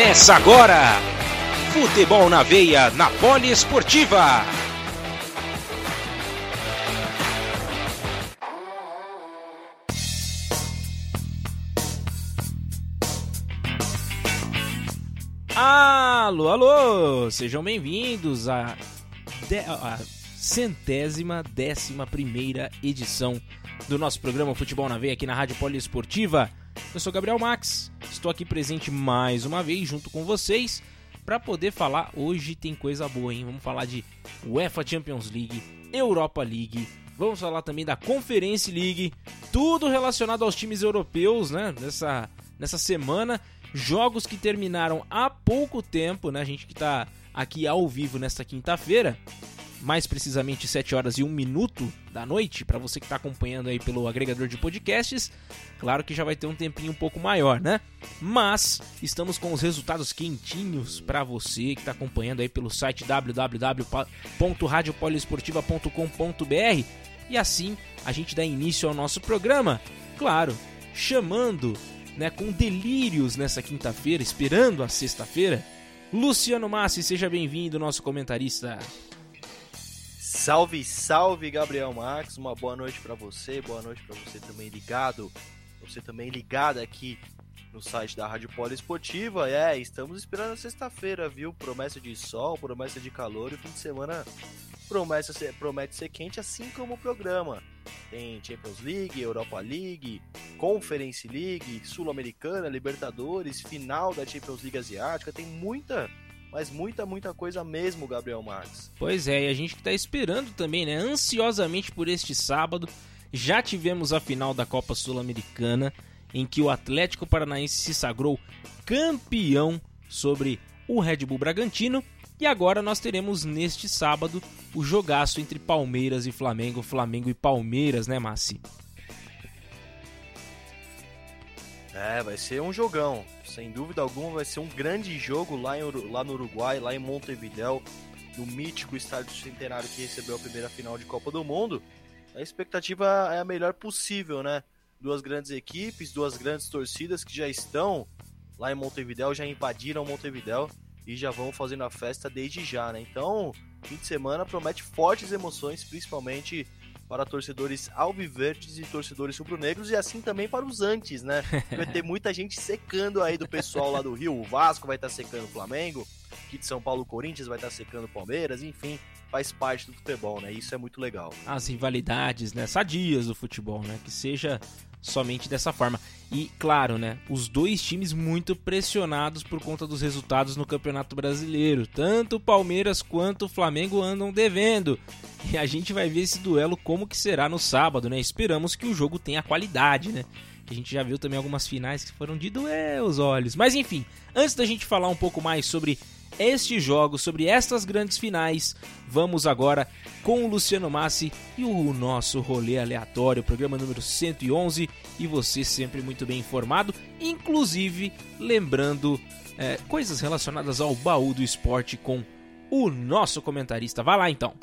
Começa agora! Futebol na veia, na Poliesportiva. Alô, alô! Sejam bem-vindos à, de... à centésima décima primeira edição do nosso programa Futebol na Veia aqui na Rádio Poliesportiva. Eu sou Gabriel Max, estou aqui presente mais uma vez junto com vocês para poder falar. Hoje tem coisa boa, hein? Vamos falar de UEFA Champions League, Europa League, vamos falar também da Conference League, tudo relacionado aos times europeus, né? Nessa, nessa semana, jogos que terminaram há pouco tempo, né? A gente que está aqui ao vivo nesta quinta-feira mais precisamente 7 horas e 1 minuto da noite, para você que está acompanhando aí pelo agregador de podcasts. Claro que já vai ter um tempinho um pouco maior, né? Mas estamos com os resultados quentinhos para você que está acompanhando aí pelo site www.radiopoliesportiva.com.br e assim a gente dá início ao nosso programa. Claro, chamando, né, com delírios nessa quinta-feira, esperando a sexta-feira. Luciano Massi, seja bem-vindo, nosso comentarista. Salve, salve, Gabriel Max. Uma boa noite para você, boa noite para você também ligado, você também ligado aqui no site da Rádio Poliesportiva. É, estamos esperando a sexta-feira, viu? Promessa de sol, promessa de calor e fim de semana promete ser, promete ser quente, assim como o programa. Tem Champions League, Europa League, Conference League, Sul-Americana, Libertadores, final da Champions League Asiática, tem muita mas muita, muita coisa mesmo, Gabriel Marques. Pois é, e a gente que está esperando também, né, ansiosamente por este sábado. Já tivemos a final da Copa Sul-Americana, em que o Atlético Paranaense se sagrou campeão sobre o Red Bull Bragantino. E agora nós teremos neste sábado o jogaço entre Palmeiras e Flamengo, Flamengo e Palmeiras, né, Massi? É, vai ser um jogão. Sem dúvida alguma, vai ser um grande jogo lá, em, lá no Uruguai, lá em Montevideo, no mítico estádio centenário que recebeu a primeira final de Copa do Mundo. A expectativa é a melhor possível, né? Duas grandes equipes, duas grandes torcidas que já estão lá em Montevideo, já invadiram Montevideo e já vão fazendo a festa desde já, né? Então, fim de semana promete fortes emoções, principalmente para torcedores alviverdes e torcedores rubro-negros e assim também para os antes, né? Vai ter muita gente secando aí do pessoal lá do Rio. O Vasco vai estar secando o Flamengo, aqui de São Paulo o Corinthians vai estar secando o Palmeiras, enfim, faz parte do futebol, né? Isso é muito legal. As rivalidades, né? Sadias do futebol, né? Que seja somente dessa forma. E claro, né, os dois times muito pressionados por conta dos resultados no Campeonato Brasileiro. Tanto o Palmeiras quanto o Flamengo andam devendo. E a gente vai ver esse duelo como que será no sábado, né? Esperamos que o jogo tenha qualidade, né? A gente já viu também algumas finais que foram de doer os olhos. Mas enfim, antes da gente falar um pouco mais sobre estes jogos, sobre estas grandes finais. Vamos agora com o Luciano Massi e o nosso rolê aleatório, programa número 111. E você sempre muito bem informado, inclusive lembrando é, coisas relacionadas ao baú do esporte com o nosso comentarista. Vai lá então.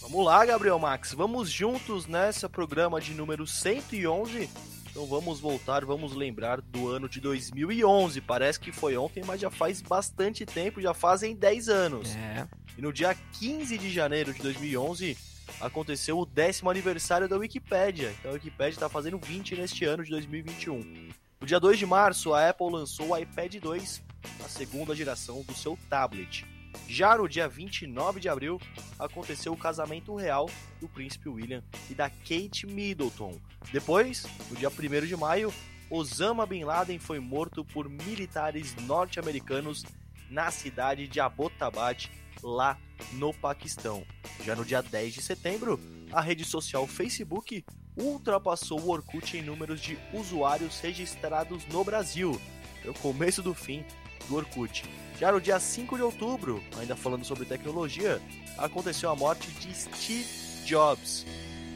Vamos lá, Gabriel Max. Vamos juntos nessa programa de número 111 então vamos voltar, vamos lembrar do ano de 2011. Parece que foi ontem, mas já faz bastante tempo, já fazem 10 anos. É. E no dia 15 de janeiro de 2011 aconteceu o décimo aniversário da Wikipédia. Então a Wikipédia está fazendo 20 neste ano de 2021. No dia 2 de março, a Apple lançou o iPad 2, a segunda geração do seu tablet. Já no dia 29 de abril, aconteceu o casamento real do príncipe William e da Kate Middleton. Depois, no dia 1 de maio, Osama Bin Laden foi morto por militares norte-americanos na cidade de Abbottabad, lá no Paquistão. Já no dia 10 de setembro, a rede social Facebook ultrapassou o Orkut em números de usuários registrados no Brasil. É o começo do fim do Orkut. Já no dia 5 de outubro, ainda falando sobre tecnologia, aconteceu a morte de Steve Jobs.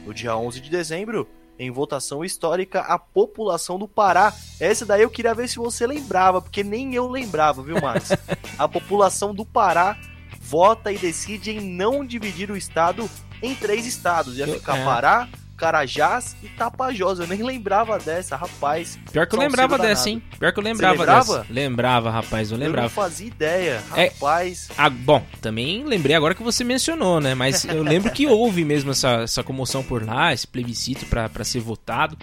No dia 11 de dezembro, em votação histórica, a população do Pará. Essa daí eu queria ver se você lembrava, porque nem eu lembrava, viu, Max? a população do Pará vota e decide em não dividir o estado em três estados. Ia ficar é. Pará, Carajás e Tapajós. Eu nem lembrava dessa, rapaz. Pior que eu lembrava danado. dessa, hein? Pior que eu lembrava lembrava? dessa. Lembrava, rapaz, eu Eu lembrava. não fazia ideia, É. rapaz. Ah, bom, também lembrei agora que você mencionou, né? Mas eu lembro que houve mesmo essa, essa comoção por lá, esse plebiscito pra ser votado,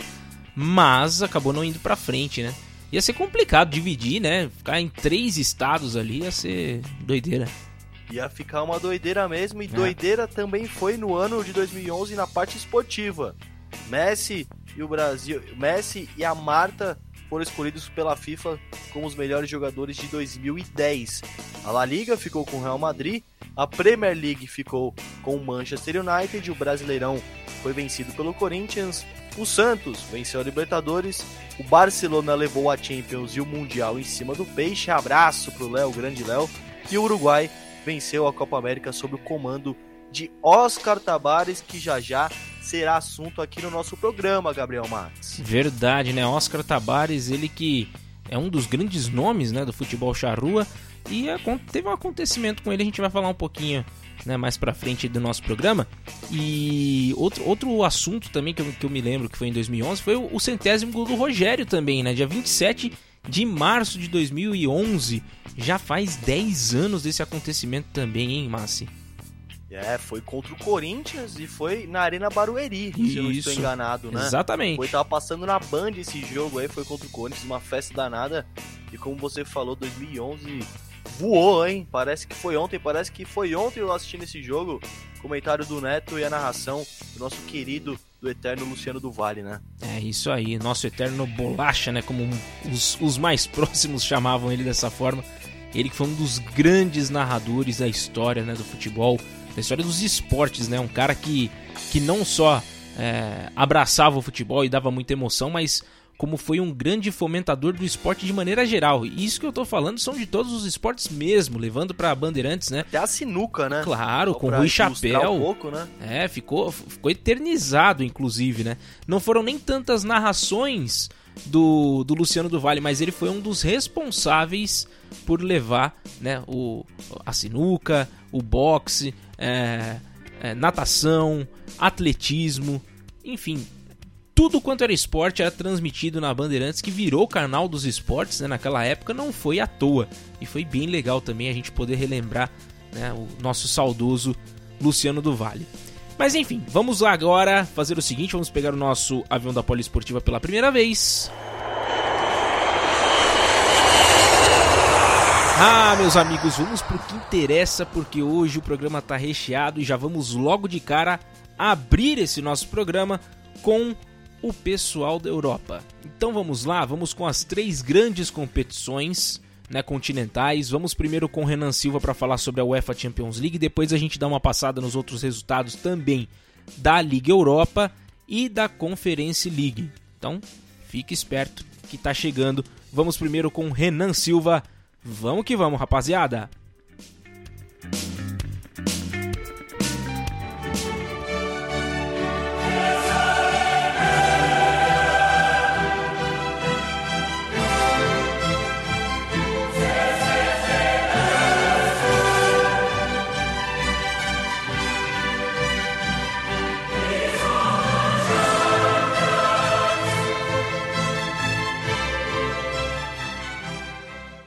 mas acabou não indo pra frente, né? Ia ser complicado dividir, né? Ficar em três estados ali ia ser doideira. Ia ficar uma doideira mesmo. E É. doideira também foi no ano de 2011 na parte esportiva. Messi e o Brasil, Messi e a Marta foram escolhidos pela FIFA como os melhores jogadores de 2010. A La Liga ficou com o Real Madrid, a Premier League ficou com o Manchester United, o Brasileirão foi vencido pelo Corinthians, o Santos venceu a Libertadores, o Barcelona levou a Champions e o Mundial em cima do Peixe. Abraço pro Léo, grande Léo. E o Uruguai venceu a Copa América sob o comando de Oscar Tabares, que já já será assunto aqui no nosso programa, Gabriel Max. Verdade, né? Oscar Tabares, ele que é um dos grandes nomes né, do futebol charrua. E acon- teve um acontecimento com ele, a gente vai falar um pouquinho né, mais pra frente do nosso programa. E outro, outro assunto também que eu, que eu me lembro que foi em 2011 foi o, o centésimo gol do Rogério também, né? Dia 27 de março de 2011. Já faz 10 anos desse acontecimento também, hein, Massi? É, foi contra o Corinthians e foi na Arena Barueri, se eu não estou Isso. enganado, né? Exatamente. Foi, tava passando na Band esse jogo aí, foi contra o Corinthians, uma festa danada. E como você falou, 2011 voou, hein? Parece que foi ontem, parece que foi ontem eu assistindo esse jogo. Comentário do Neto e a narração do nosso querido, do eterno Luciano do Vale, né? É isso aí, nosso eterno bolacha, né? Como os, os mais próximos chamavam ele dessa forma. Ele que foi um dos grandes narradores da história né, do futebol, da história dos esportes, né? Um cara que, que não só é, abraçava o futebol e dava muita emoção, mas como foi um grande fomentador do esporte de maneira geral. E isso que eu tô falando são de todos os esportes mesmo, levando pra Bandeirantes, né? Até a sinuca, né? Claro, Só com Rui Chapéu. Um pouco, né? É, ficou, ficou eternizado, inclusive, né? Não foram nem tantas narrações do, do Luciano do Vale, mas ele foi um dos responsáveis por levar né, o, a sinuca, o boxe, é, é, natação, atletismo, enfim. Tudo quanto era esporte era transmitido na Bandeirantes, que virou canal dos esportes né, naquela época, não foi à toa. E foi bem legal também a gente poder relembrar né, o nosso saudoso Luciano do Vale. Mas enfim, vamos lá agora fazer o seguinte: vamos pegar o nosso avião da Poliesportiva pela primeira vez. Ah, meus amigos, vamos pro que interessa, porque hoje o programa tá recheado e já vamos logo de cara abrir esse nosso programa com o pessoal da Europa. Então vamos lá, vamos com as três grandes competições né, continentais. Vamos primeiro com o Renan Silva para falar sobre a UEFA Champions League, depois a gente dá uma passada nos outros resultados também da Liga Europa e da Conference League. Então, fique esperto que tá chegando. Vamos primeiro com o Renan Silva. Vamos que vamos, rapaziada.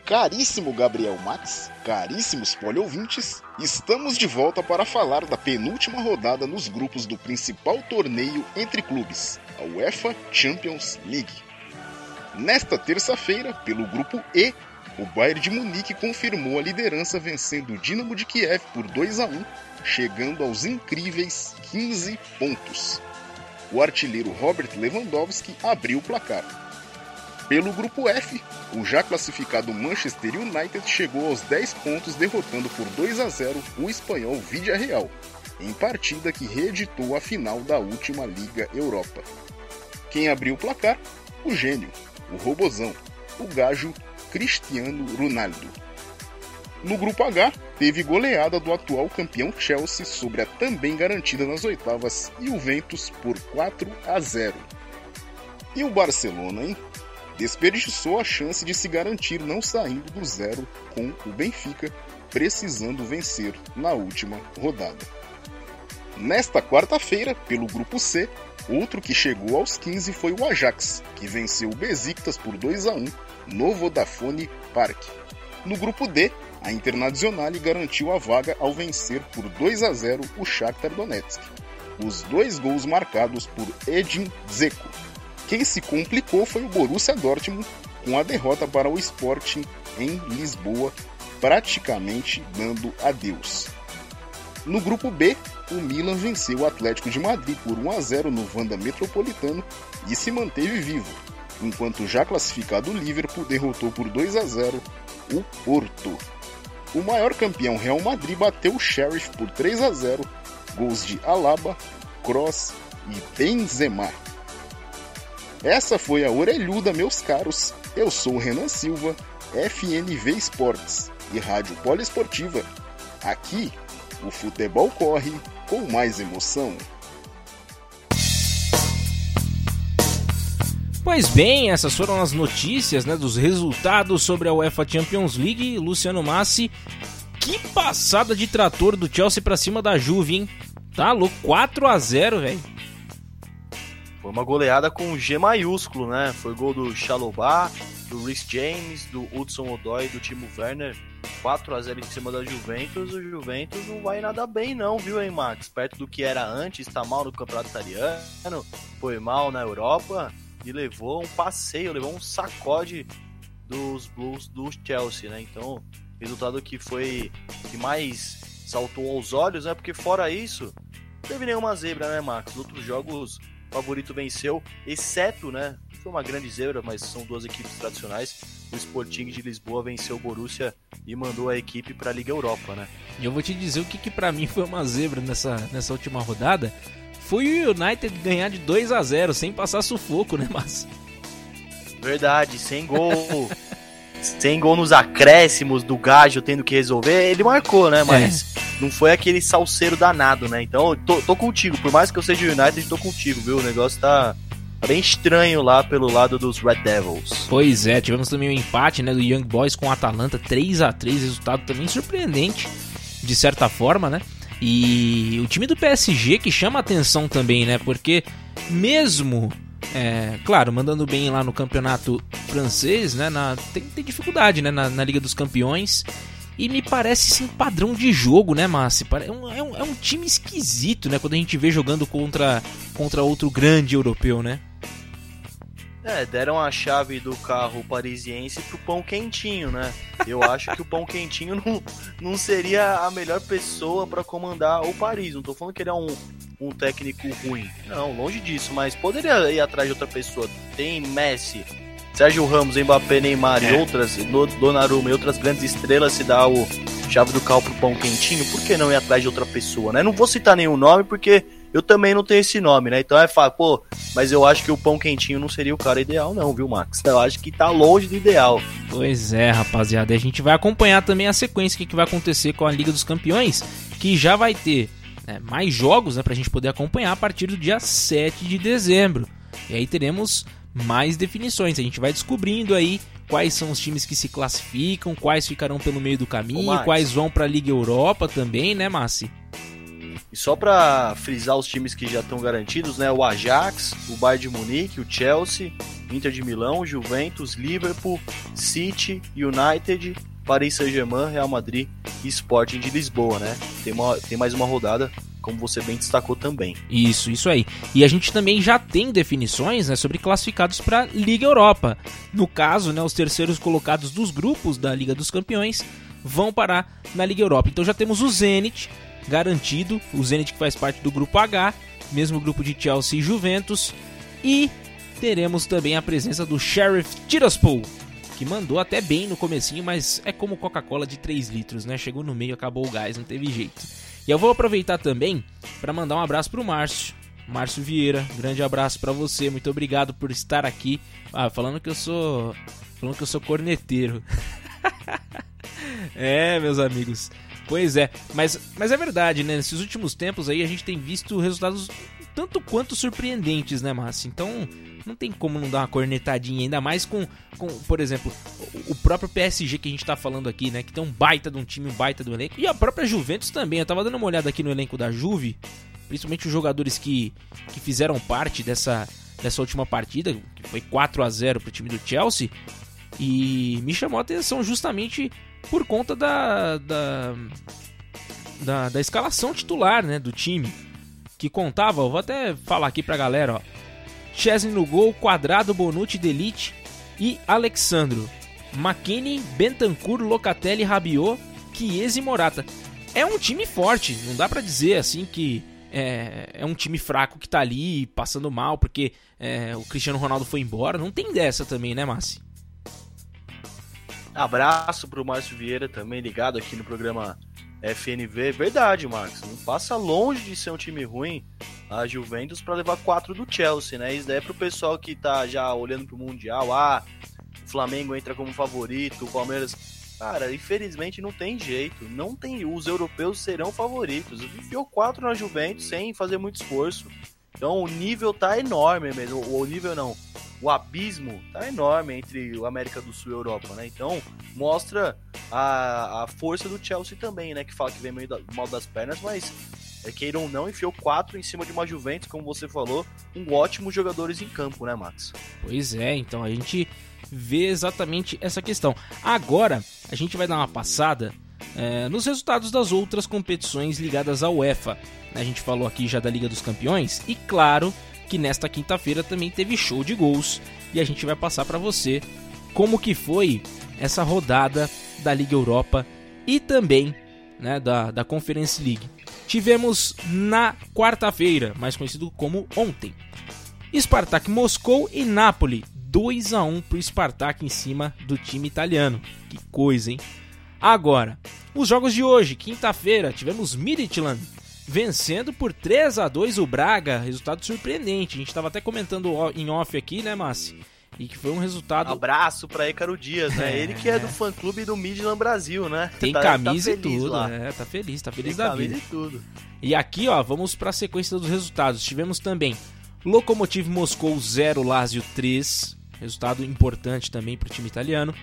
Caríssimo Gabriel Max, caríssimos poliouvintes, estamos de volta para falar da penúltima rodada nos grupos do principal torneio entre clubes, a UEFA Champions League. Nesta terça-feira, pelo grupo E, o Bayern de Munique confirmou a liderança vencendo o Dinamo de Kiev por 2 a 1, chegando aos incríveis 15 pontos. O artilheiro Robert Lewandowski abriu o placar. Pelo grupo F, o já classificado Manchester United chegou aos 10 pontos derrotando por 2 a 0 o espanhol Villarreal, em partida que reeditou a final da última Liga Europa. Quem abriu o placar? O gênio, o robozão, o gajo Cristiano Ronaldo. No grupo H, teve goleada do atual campeão Chelsea sobre a também garantida nas oitavas Juventus por 4 a 0. E o Barcelona, hein? Desperdiçou a chance de se garantir não saindo do zero com o Benfica, precisando vencer na última rodada. Nesta quarta-feira, pelo grupo C, outro que chegou aos 15 foi o Ajax, que venceu o Besiktas por 2 a 1 no Vodafone Park. No grupo D, a Internacional garantiu a vaga ao vencer por 2 a 0 o Shakhtar Donetsk. Os dois gols marcados por Edin Dzeko. Quem se complicou foi o Borussia Dortmund com a derrota para o Sporting em Lisboa, praticamente dando adeus. No grupo B, o Milan venceu o Atlético de Madrid por 1 a 0 no Vanda Metropolitano e se manteve vivo, enquanto o já classificado Liverpool derrotou por 2 a 0 o Porto. O maior campeão Real Madrid bateu o Sheriff por 3 a 0, gols de Alaba, Cross e Benzema. Essa foi a orelhuda, meus caros. Eu sou o Renan Silva, FNV Esportes e Rádio Poliesportiva. Aqui, o futebol corre com mais emoção. Pois bem, essas foram as notícias né, dos resultados sobre a UEFA Champions League. Luciano Massi, que passada de trator do Chelsea pra cima da Juve, hein? Tá louco, 4 a 0 velho. Foi uma goleada com G maiúsculo, né? Foi gol do Chalobah, do Rhys James, do Hudson Odoi, do Timo Werner. 4 a 0 em cima da Juventus. O Juventus não vai nada bem não, viu, hein, Max? Perto do que era antes, tá mal no campeonato italiano, foi mal na Europa e levou um passeio, levou um sacode dos Blues do Chelsea, né? Então, resultado que foi que mais saltou aos olhos, né? Porque fora isso, não teve nenhuma zebra, né, Max? Os outros jogos, favorito venceu, exceto, né? Foi uma grande zebra, mas são duas equipes tradicionais. O Sporting de Lisboa venceu o Borussia e mandou a equipe para a Liga Europa, né? E eu vou te dizer o que, que para mim foi uma zebra nessa, nessa última rodada foi o United ganhar de 2 a 0 sem passar sufoco, né, mas Verdade, sem gol. sem gol nos acréscimos do Gajo tendo que resolver, ele marcou, né? Mas é. não foi aquele salseiro danado, né? Então, tô, tô contigo. Por mais que eu seja o United, tô contigo, viu? O negócio tá bem estranho lá pelo lado dos Red Devils. Pois é, tivemos também o um empate, né, do Young Boys com o Atalanta, 3 a 3 resultado também surpreendente, de certa forma, né? E o time do PSG que chama atenção também, né? Porque mesmo, é, claro, mandando bem lá no campeonato francês, né? Na, tem, tem dificuldade, né? Na, na, Liga dos Campeões. E me parece sim padrão de jogo, né, Massi? É um, é, um, é um time esquisito, né? Quando a gente vê jogando contra, contra outro grande europeu, né? É, deram a chave do carro parisiense pro pão quentinho, né? Eu acho que o pão quentinho não, não seria a melhor pessoa para comandar o Paris. Não tô falando que ele é um, um técnico ruim. Não, longe disso, mas poderia ir atrás de outra pessoa. Tem Messi, Sérgio Ramos, Mbappé, Neymar é. e outras, Donnarumma e outras grandes estrelas se dá o chave do carro pro pão quentinho, por que não ir atrás de outra pessoa, né? Não vou citar nenhum nome porque eu também não tenho esse nome, né? Então é fácil, pô, mas eu acho que o pão quentinho não seria o cara ideal, não, viu, Max? Eu acho que tá longe do ideal. Pois é, rapaziada. E a gente vai acompanhar também a sequência, o que vai acontecer com a Liga dos Campeões, que já vai ter né, mais jogos né, pra gente poder acompanhar a partir do dia 7 de dezembro. E aí teremos mais definições. A gente vai descobrindo aí quais são os times que se classificam, quais ficarão pelo meio do caminho, quais vão para a Liga Europa também, né, Massi? Só para frisar os times que já estão garantidos, né? O Ajax, o Bayern de Munique, o Chelsea, Inter de Milão, Juventus, Liverpool, City, United, Paris Saint-Germain, Real Madrid e Sporting de Lisboa, né? Tem, uma, tem mais uma rodada, como você bem destacou também. Isso, isso aí. E a gente também já tem definições né, sobre classificados para Liga Europa. No caso, né, os terceiros colocados dos grupos da Liga dos Campeões vão parar na Liga Europa. Então já temos o Zenit, garantido, o Zenit que faz parte do grupo H, mesmo grupo de Chelsea e Juventus, e teremos também a presença do Sheriff Tiraspol, que mandou até bem no comecinho, mas é como Coca-Cola de 3 litros, né? Chegou no meio, acabou o gás, não teve jeito. E eu vou aproveitar também para mandar um abraço pro Márcio. Márcio Vieira, grande abraço para você, muito obrigado por estar aqui. Ah, falando que eu sou, falando que eu sou corneteiro. é, meus amigos. Pois é, mas, mas é verdade, né? Nesses últimos tempos aí a gente tem visto resultados tanto quanto surpreendentes, né, Márcio? Então não tem como não dar uma cornetadinha, ainda mais com, com por exemplo, o próprio PSG que a gente tá falando aqui, né? Que tem um baita de um time, um baita do elenco. E a própria Juventus também. Eu tava dando uma olhada aqui no elenco da Juve. principalmente os jogadores que, que fizeram parte dessa, dessa última partida, que foi 4 a 0 para o time do Chelsea, e me chamou a atenção justamente por conta da, da, da, da escalação titular né, do time, que contava, vou até falar aqui para a galera, ó, Chesney no gol, Quadrado, Bonucci, Delite e Alexandro. McKinney, Bentancur, Locatelli, Rabiot, Chiesa e Morata. É um time forte, não dá para dizer assim que é, é, um time fraco que tá ali passando mal porque é, o Cristiano Ronaldo foi embora. Não tem dessa também, né, Massi? Abraço pro Márcio Vieira também ligado aqui no programa FNV. Verdade, Marcos. Não passa longe de ser um time ruim a Juventus para levar quatro do Chelsea, né? Isso daí é pro pessoal que tá já olhando pro Mundial. Ah, o Flamengo entra como favorito, o Palmeiras. Cara, infelizmente não tem jeito. Não tem. Os europeus serão favoritos. Enfiou quatro na Juventus sem fazer muito esforço. Então o nível tá enorme mesmo. O nível não. O abismo tá enorme entre América do Sul e Europa, né? Então mostra a, a força do Chelsea também, né? Que fala que vem meio da, mal das pernas, mas é, queiram ou não, enfiou quatro em cima de uma Juventus, como você falou, com ótimos jogadores em campo, né, Max? Pois é, então a gente vê exatamente essa questão. Agora, a gente vai dar uma passada é, nos resultados das outras competições ligadas à UEFA. A gente falou aqui já da Liga dos Campeões e, claro, que nesta quinta-feira também teve show de gols e a gente vai passar para você como que foi essa rodada da Liga Europa e também né, da, da Conference League tivemos na quarta-feira, mais conhecido como ontem. Spartak Moscou e Napoli, 2 a 1 para o Spartak em cima do time italiano. Que coisa, hein? Agora, os jogos de hoje, quinta-feira, tivemos Midtjylland vencendo por 3 a 2 o Braga, resultado surpreendente. A gente estava até comentando em off aqui, né, Massi? E que foi um resultado. Abraço pra Ícaro Dias, né? É... Ele que é do fã clube do Midland Brasil, né? Tem tá, camisa tá e tudo, lá. é, tá feliz, tá feliz Tem da vida. E tudo. E aqui, ó, vamos pra sequência dos resultados. Tivemos também Lokomotiv Moscou 0, Lazio 3. Resultado importante também pro time italiano.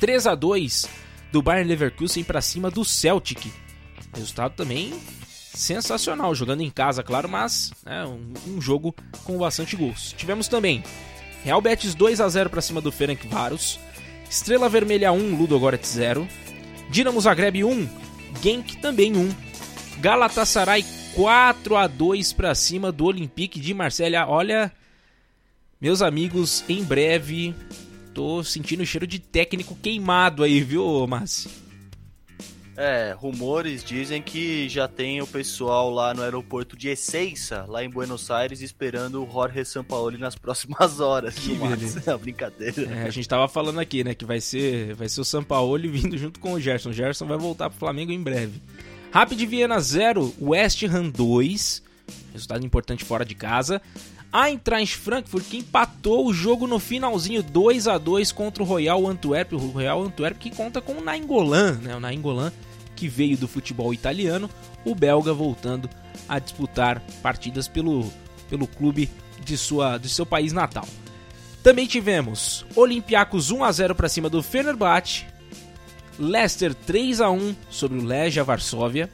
3 a 2 do Bayern Leverkusen para cima do Celtic. Resultado também sensacional, jogando em casa, claro, mas né, um, um jogo com bastante gols. Tivemos também Real Betis 2 a 0 para cima do Ferenc Varos. Estrela Vermelha 1, Ludogorets 0. Dinamo Zagreb 1, Genk também 1. Galatasaray 4 a 2 para cima do Olympique de Marselha. Olha, meus amigos, em breve tô sentindo o cheiro de técnico queimado aí, viu, Márcio? É, rumores dizem que já tem o pessoal lá no aeroporto de Ezeiza, lá em Buenos Aires, esperando o Jorge Sampaoli nas próximas horas. Que beleza. É brincadeira. É, a gente tava falando aqui, né, que vai ser, vai ser o Sampaoli vindo junto com o Gerson. O Gerson vai voltar pro Flamengo em breve. Rapid Viena 0, West Ham 2. Resultado importante fora de casa. Eintracht Frankfurt que empatou o jogo no finalzinho 2 a 2 contra o Royal Antwerp, o Royal Antwerp que conta com o Nainggolan, né? O Nainggolan que veio do futebol italiano, o belga voltando a disputar partidas pelo, pelo clube de, sua, de seu país natal. Também tivemos Olympiacos 1 a 0 para cima do Fenerbahçe, Leicester 3 a 1 sobre o Legia Varsóvia,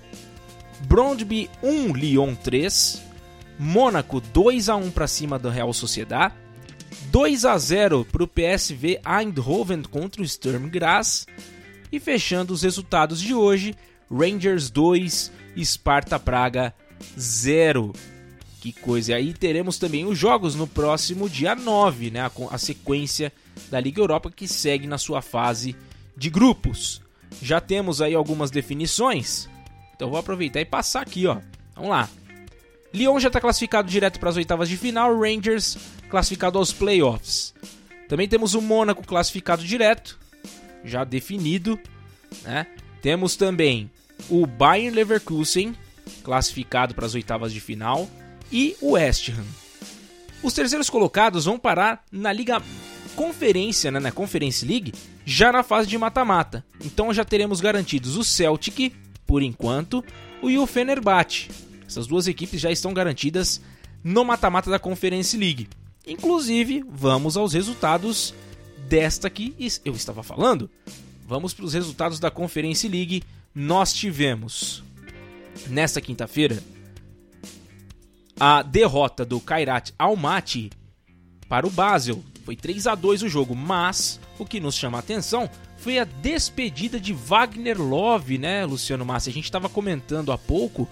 Brondby 1 Lyon 3, Mônaco 2 a 1 para cima do Real Sociedad, 2 a 0 para o PSV Eindhoven contra o Sturm Graz e fechando os resultados de hoje, Rangers 2, Sparta Praga 0. Que coisa! E aí teremos também os jogos no próximo dia 9, né? A, sequência da Liga Europa que segue na sua fase de grupos. Já temos aí algumas definições. Então vou aproveitar e passar aqui, ó. Vamos lá. Lyon já está classificado direto para as oitavas de final, Rangers classificado aos playoffs. Também temos o Mônaco classificado direto, já definido, né? Temos também o Bayern Leverkusen classificado para as oitavas de final e o West Ham. Os terceiros colocados vão parar na Liga Conferência, né, na Conference League, já na fase de mata-mata. Então já teremos garantidos o Celtic, por enquanto, e o Fenerbahçe, essas duas equipes já estão garantidas no mata-mata da Conference League. Inclusive, vamos aos resultados desta que eu estava falando. Vamos para os resultados da Conference League. Nós tivemos nesta quinta-feira a derrota do Kairat Almaty para o Basel. Foi 3 a 2 o jogo, mas o que nos chama a atenção foi a despedida de Wagner Love, né, Luciano Massi? A gente estava comentando há pouco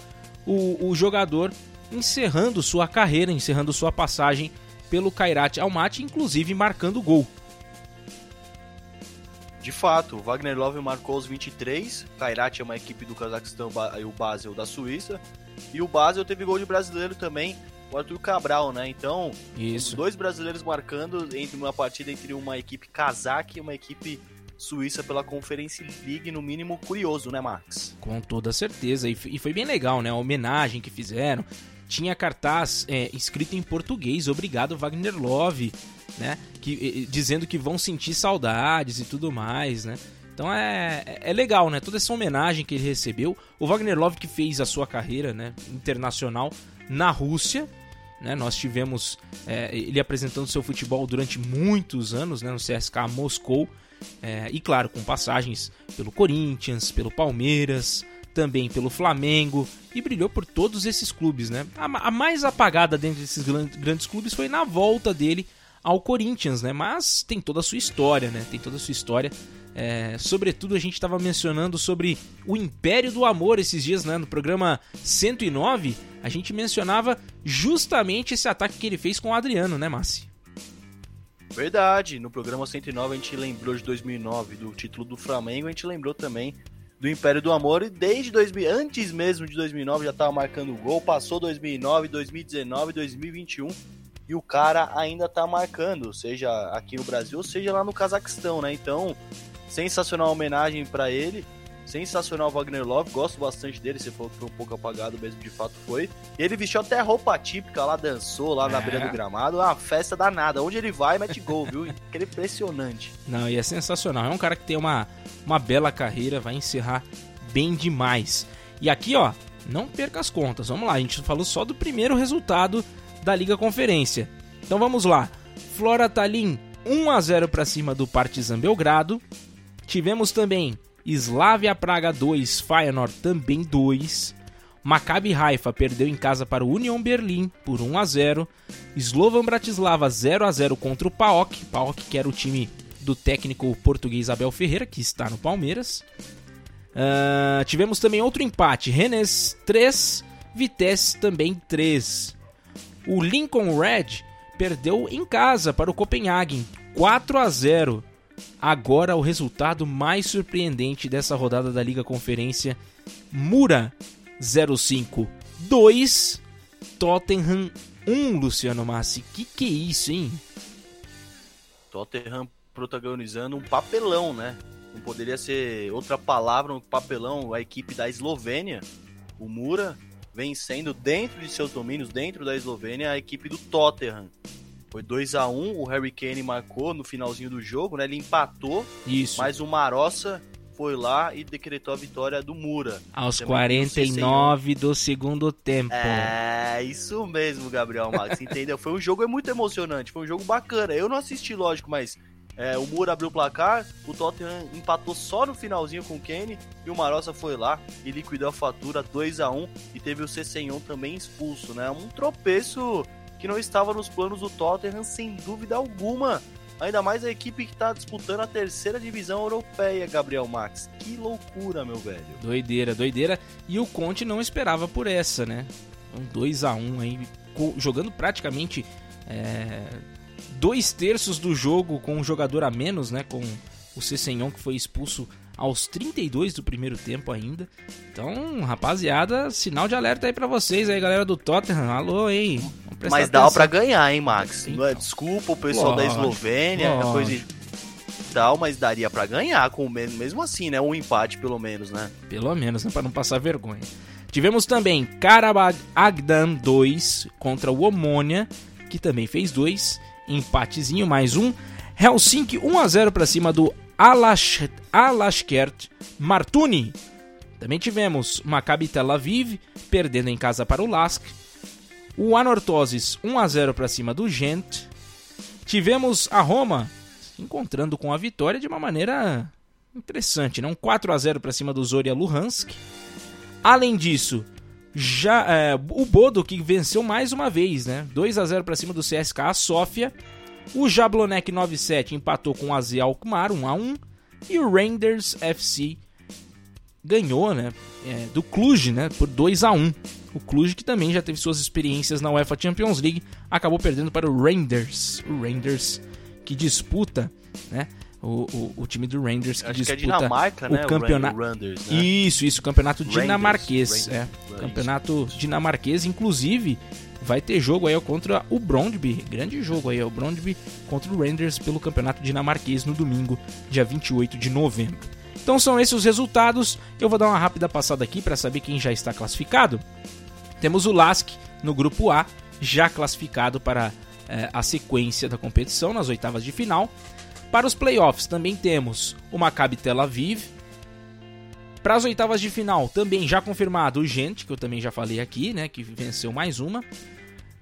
o, o, jogador encerrando sua carreira, encerrando sua passagem pelo Kairat Almaty, inclusive marcando gol. De fato, Wagner Love marcou os 23, o Kairat é uma equipe do Cazaquistão e o Basel da Suíça, e o Basel teve gol de brasileiro também, o Arthur Cabral, né? Então, Isso. dois brasileiros marcando entre uma partida entre uma equipe cazaque e uma equipe suíça pela Conference League, no mínimo curioso, né, Max? Com toda certeza, e foi bem legal, né? A homenagem que fizeram. Tinha cartaz é, escrito em português, obrigado Wagner Love, né? Que, dizendo que vão sentir saudades e tudo mais, né? Então é, é legal, né? Toda essa homenagem que ele recebeu. O Wagner Love que fez a sua carreira né, internacional na Rússia. Né? Nós tivemos é, ele apresentando seu futebol durante muitos anos né, no CSK Moscou. É, e claro, com passagens pelo Corinthians, pelo Palmeiras, também pelo Flamengo e brilhou por todos esses clubes, né? A, a mais apagada dentro desses grandes clubes foi na volta dele ao Corinthians, né? Mas tem toda a sua história, né? Tem toda a sua história. É, sobretudo a gente estava mencionando sobre o Império do Amor esses dias, né? No programa 109, a gente mencionava justamente esse ataque que ele fez com o Adriano, né, Massi? Verdade, no programa 109 a gente lembrou de 2009, do título do Flamengo, a gente lembrou também do Império do Amor e desde 2000, antes mesmo de 2009 já estava marcando gol, passou 2009, 2019, 2021 e o cara ainda tá marcando, seja aqui no Brasil, seja lá no Cazaquistão, né? Então, sensacional homenagem para ele. Sensacional Wagner Love, gosto bastante dele, você falou que foi um pouco apagado mesmo, de fato foi. E ele vestiu até roupa típica lá, dançou lá na é. beira do gramado, uma festa danada. Onde ele vai, mete gol, viu? Aquele impressionante. Não, e é sensacional. É um cara que tem uma, uma bela carreira, vai encerrar bem demais. E aqui, ó, não perca as contas. Vamos lá, a gente falou só do primeiro resultado da Liga Conferência. Então vamos lá. Flora Tallinn 1 a 0 para cima do Partizan Belgrado. Tivemos também Slavia Praga 2, Feyenoord também 2. Maccabi Haifa perdeu em casa para o Union Berlim por 1 a 0. Slovan Bratislava 0 a 0 contra o PAOK, PAOK que era o time do técnico português Abel Ferreira, que está no Palmeiras. Uh, tivemos também outro empate, Rennes 3, Vitesse também 3. O Lincoln Red perdeu em casa para o Copenhagen, 4 a 0. Agora o resultado mais surpreendente dessa rodada da Liga Conferência: Mura 05 2, Tottenham 1, Luciano Massi. Que que é isso, hein? Tottenham protagonizando um papelão, né? Não poderia ser outra palavra, um papelão, a equipe da Eslovênia. O Mura vencendo dentro de seus domínios, dentro da Eslovênia, a equipe do Tottenham. Foi 2 a 1 o Harry Kane marcou no finalzinho do jogo, né? Ele empatou, Isso. mas o Marossa foi lá e decretou a vitória do Mura. Aos 49 do segundo tempo. É, isso mesmo, Gabriel Max, entendeu? Foi um jogo muito emocionante, foi um jogo bacana. Eu não assisti, lógico, mas é, o Mura abriu o placar, o Tottenham empatou só no finalzinho com o Kane e o Marossa foi lá e liquidou a fatura 2 a 1 e teve o Cessenhon também expulso, né? Um tropeço que não estava nos planos do Tottenham sem dúvida alguma. Ainda mais a equipe que está disputando a terceira divisão europeia, Gabriel Max. Que loucura, meu velho. Doideira, doideira. E o Conte não esperava por essa, né? Um 2 a 1 aí, jogando praticamente é, dois terços do jogo com um jogador a menos, né? Com o Cessenhon que foi expulso aos 32 do primeiro tempo ainda. Então, rapaziada, sinal de alerta aí para vocês aí, galera do Tottenham. Alô, hein? Mas dá para ganhar, hein, Max? Então, Desculpa o pessoal lógico, da Eslovênia, lógico. coisa tal, mas daria para ganhar com mesmo, mesmo assim, né? Um empate pelo menos, né? Pelo menos, né, para não passar vergonha. Tivemos também Karabag Agdan 2 contra o Omônia, que também fez dois empatezinho mais um. Helsinki 1 a 0 para cima do Alash, Alashkert Martuni. Também tivemos Maccabi Tel Aviv perdendo em casa para o Lask. O Anortoses 1 a 0 para cima do Gent. Tivemos a Roma encontrando com a vitória de uma maneira interessante, né? um 4 a 0 para cima do Zoria Luhansk. Além disso, Já é, o Bodo que venceu mais uma vez, né? 2 a 0 para cima do CSKA Sofia. O Jablonek 97 empatou com o AZ Alkmaar 1 a 1 e o Rangers FC ganhou, né, é, do Cluj, né, por 2 a 1. O Cluj que também já teve suas experiências na UEFA Champions League, acabou perdendo para o Rangers, o Rangers que disputa, né, o, o, o, time do Rangers que Acho disputa que é Dinamarca, o né? campeonato. Rangers, né? Isso, isso, campeonato Rangers, dinamarquês, Rangers, é, Rangers. campeonato dinamarquês, inclusive vai ter jogo aí contra o Brondby, grande jogo aí, o Brondby contra o Rangers pelo campeonato dinamarquês no domingo, dia 28 de novembro. Então são esses os resultados. Eu vou dar uma rápida passada aqui para saber quem já está classificado. Temos o Lask no grupo A, já classificado para eh, a sequência da competição nas oitavas de final. Para os playoffs também temos o Maccabi Tel Aviv. Para as oitavas de final também já confirmado o Gente, que eu também já falei aqui, né, que venceu mais uma.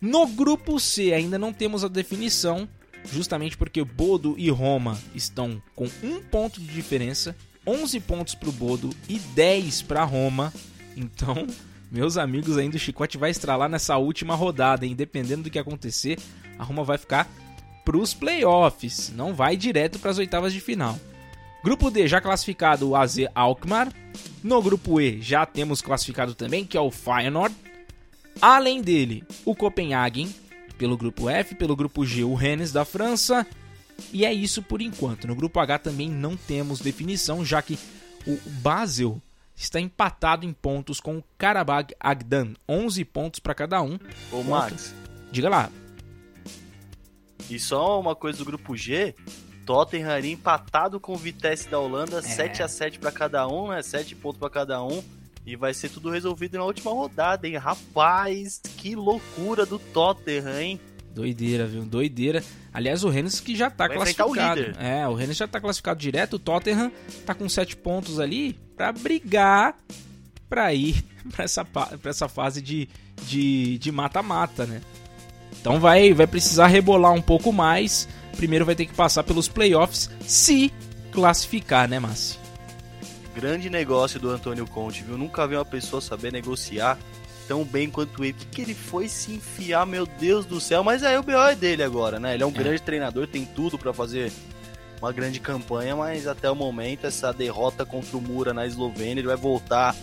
No grupo C ainda não temos a definição, justamente porque Bodo e Roma estão com um ponto de diferença, 11 pontos para o Bodo e 10 para Roma. Então, meus amigos, ainda o chicote vai estralar nessa última rodada, hein? Dependendo do que acontecer, a Roma vai ficar para os playoffs, não vai direto para as oitavas de final. Grupo D já classificado o AZ Alkmaar. No grupo E já temos classificado também, que é o Feyenoord. Além dele, o Copenhagen pelo grupo F, pelo grupo G o Rennes da França. E é isso por enquanto. No grupo H também não temos definição, já que o Basel está empatado em pontos com o Karabag Agdan, 11 pontos para cada um. Ô, Max, Diga lá. e só uma coisa do grupo G, Tottenham ali empatado com o Vitesse da Holanda, É. 7 a 7 pra cada um, né? 7 pontos pra cada um. E vai ser tudo resolvido na última rodada, hein? Rapaz, que loucura do Tottenham, hein? Doideira, viu? Doideira. Aliás, o Rennes que já tá Vai o classificado. líder. É, o Rennes já tá classificado direto. O Tottenham tá com 7 pontos ali pra brigar pra ir pra essa, pra essa fase de de mata-mata, né? Então vai, vai precisar rebolar um pouco mais. Primeiro vai ter que passar pelos playoffs se classificar, né, Márcio? Grande negócio do Antônio Conte, viu? Nunca vi uma pessoa saber negociar tão bem quanto ele. O que, que ele foi se enfiar, meu Deus do céu? Mas aí o BO é dele agora, né? Ele é um É. grande treinador, tem tudo pra fazer uma grande campanha, mas até o momento, essa derrota contra o Mura na Eslovênia, ele vai voltar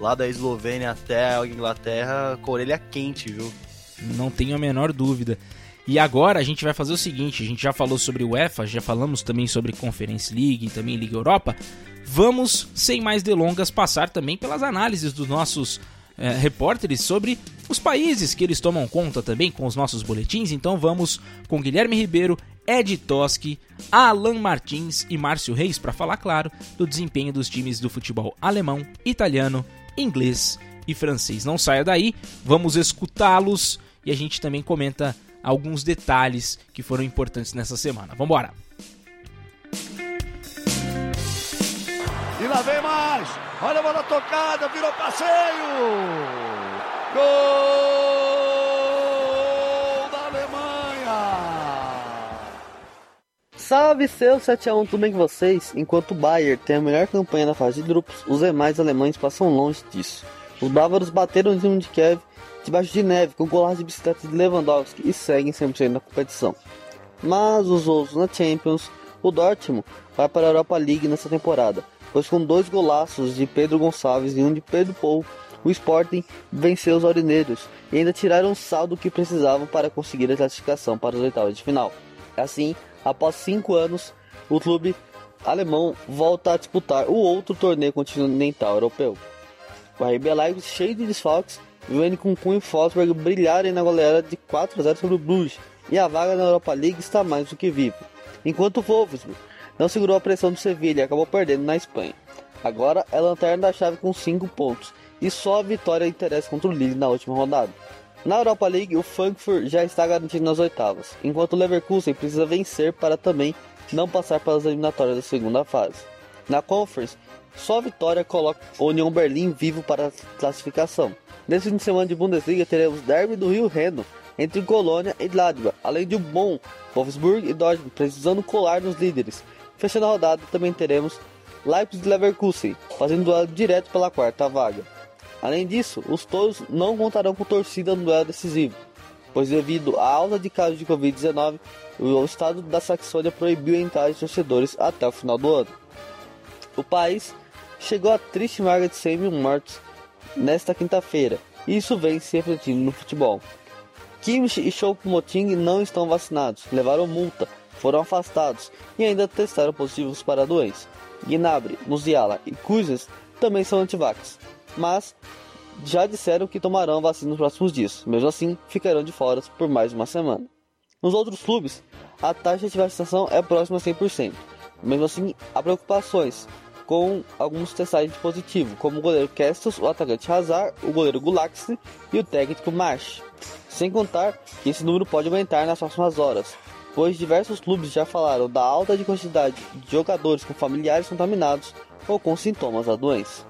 lá da Eslovênia até a Inglaterra com a orelha quente, viu? Não tenho a menor dúvida. E agora a gente vai fazer o seguinte: a gente já falou sobre o UEFA, já falamos também sobre Conference League e também Liga Europa. Vamos, sem mais delongas, passar também pelas análises dos nossos eh, repórteres sobre os países que eles tomam conta também com os nossos boletins. Então vamos com Guilherme Ribeiro, Ed Toski, Alan Martins e Márcio Reis para falar, claro, do desempenho dos times do futebol alemão, italiano, inglês e francês. Não saia daí, vamos escutá-los e a gente também comenta alguns detalhes que foram importantes nessa semana. Vambora! E lá vem mais. Olha a bola tocada, virou passeio. Gol da Alemanha. Salve seus 7x1, tudo bem com vocês? Enquanto o Bayern tem a melhor campanha na fase de grupos, os demais alemães passam longe disso. Os bávaros bateram o time de Kiev debaixo de neve com golaço de bicicleta de Lewandowski e seguem 100% na competição. Mas os outros na Champions, o Dortmund vai para a Europa League nessa temporada, pois com dois golaços de Pedro Gonçalves e um de Pedro Paul, o Sporting venceu os aurinegros e ainda tiraram o saldo que precisavam para conseguir a classificação para as oitavas de final. Assim, após cinco anos, o clube alemão volta a disputar o outro torneio continental europeu. O RB Leipzig, cheio de desfalques, viu com Kuhn e Fosberg brilharem na goleada de 4 a 0 sobre o Bruges, e a vaga na Europa League está mais do que viva. Enquanto o Wolfsburg não segurou a pressão do Sevilha e acabou perdendo na Espanha. Agora é lanterna da chave com 5 pontos, e só a vitória interessa contra o Lille na última rodada. Na Europa League, o Frankfurt já está garantido nas oitavas, enquanto o Leverkusen precisa vencer para também não passar pelas eliminatórias da segunda fase. Na Conference, só a vitória coloca o Union Berlim vivo para a classificação. Nesse fim de semana de Bundesliga teremos derby do Rio Reno entre Colônia e Gladbach, além de um bom Wolfsburg e Dortmund precisando colar nos líderes. Fechando a rodada também teremos Leipzig e Leverkusen fazendo duelo direto pela quarta vaga. Além disso, os touros não contarão com torcida no duelo decisivo, pois devido à alta de casos de Covid-19, o estado da Saxônia proibiu a entrada de torcedores até o final do ano. O país chegou a triste marca de 100 mil mortos nesta quinta-feira, e isso vem se refletindo no futebol. Kimmich e Choupo-Moting não estão vacinados, levaram multa, foram afastados e ainda testaram positivos para a doença. Gnabry, Musiala e Kuzes também são antivax, mas já disseram que tomarão a vacina nos próximos dias. Mesmo assim, ficarão de fora por mais uma semana. Nos outros clubes, a taxa de vacinação é próxima a 100%. Mesmo assim, há preocupações com alguns testagens de positivo, como o goleiro Kestos, o atacante Hazard, o goleiro Gulaxi e o técnico March. Sem contar que esse número pode aumentar nas próximas horas, pois diversos clubes já falaram da alta de quantidade de jogadores com familiares contaminados ou com sintomas da doença.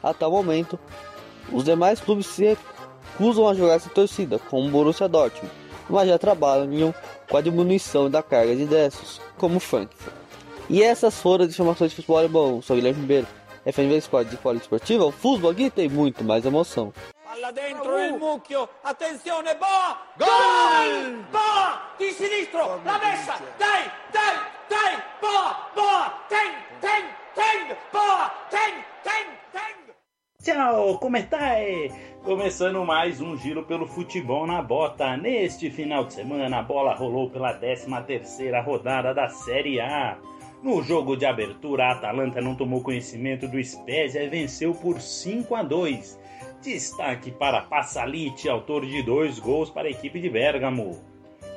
Até o momento, os demais clubes se recusam a jogar sem torcida, como o Borussia Dortmund, mas já trabalham com a diminuição da carga de ingressos, como o Frankfurt. E essas foram as informações de futebol bom. Sou Guilherme Ribeiro, FNV Sport de Esportiva. O futebol aqui tem muito mais emoção. Palla dentro il mucchio, attenzione, Boa! Gol! Boa! Di sinistro, la messa, dai, dai, dai, Boa, Boa, tem, tem, tem, Boa, tem, tem, tem! Tchau, como é tá? Começando mais um giro pelo futebol na bota. Neste final de semana, a bola rolou pela 13 terceira rodada da Série A. No jogo de abertura, a Atalanta não tomou conhecimento do Spezia e venceu por 5 a 2. Destaque para Passalite, autor de dois gols para a equipe de Bergamo.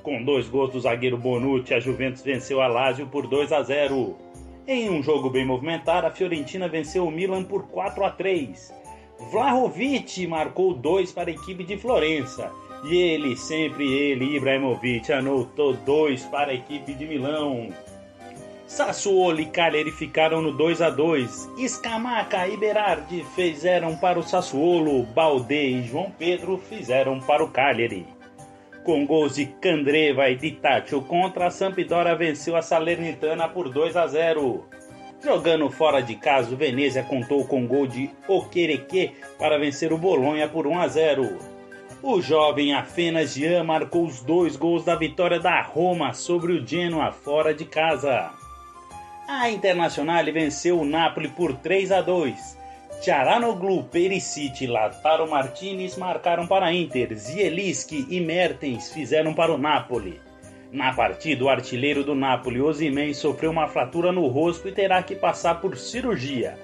Com dois gols do zagueiro Bonucci, a Juventus venceu a Lazio por 2 a 0. Em um jogo bem movimentado, a Fiorentina venceu o Milan por 4 a 3. Vlahovic marcou dois para a equipe de Florença. E ele, sempre ele, Ibrahimovic, anotou dois para a equipe de Milão. Sassuolo e Cagliari ficaram no 2 a 2. Escamaca e Berardi fizeram para o Sassuolo, Balde e João Pedro fizeram para o Cagliari. Com gols de Candreva e de Tátio contra a Sampdoria venceu a Salernitana por 2 a 0. Jogando fora de casa, o Venezia contou com gol de Okereke para vencer o Bolonha por 1 a 0. O jovem Afenas Jean marcou os dois gols da vitória da Roma sobre o Genoa fora de casa. A Internacional venceu o Napoli por 3 a 2. Charanoglu, Perisic e Lautaro Martinez marcaram para a Inter. Zielinski e Mertens fizeram para o Napoli. Na partida, o artilheiro do Napoli, Osimhen, sofreu uma fratura no rosto e terá que passar por cirurgia.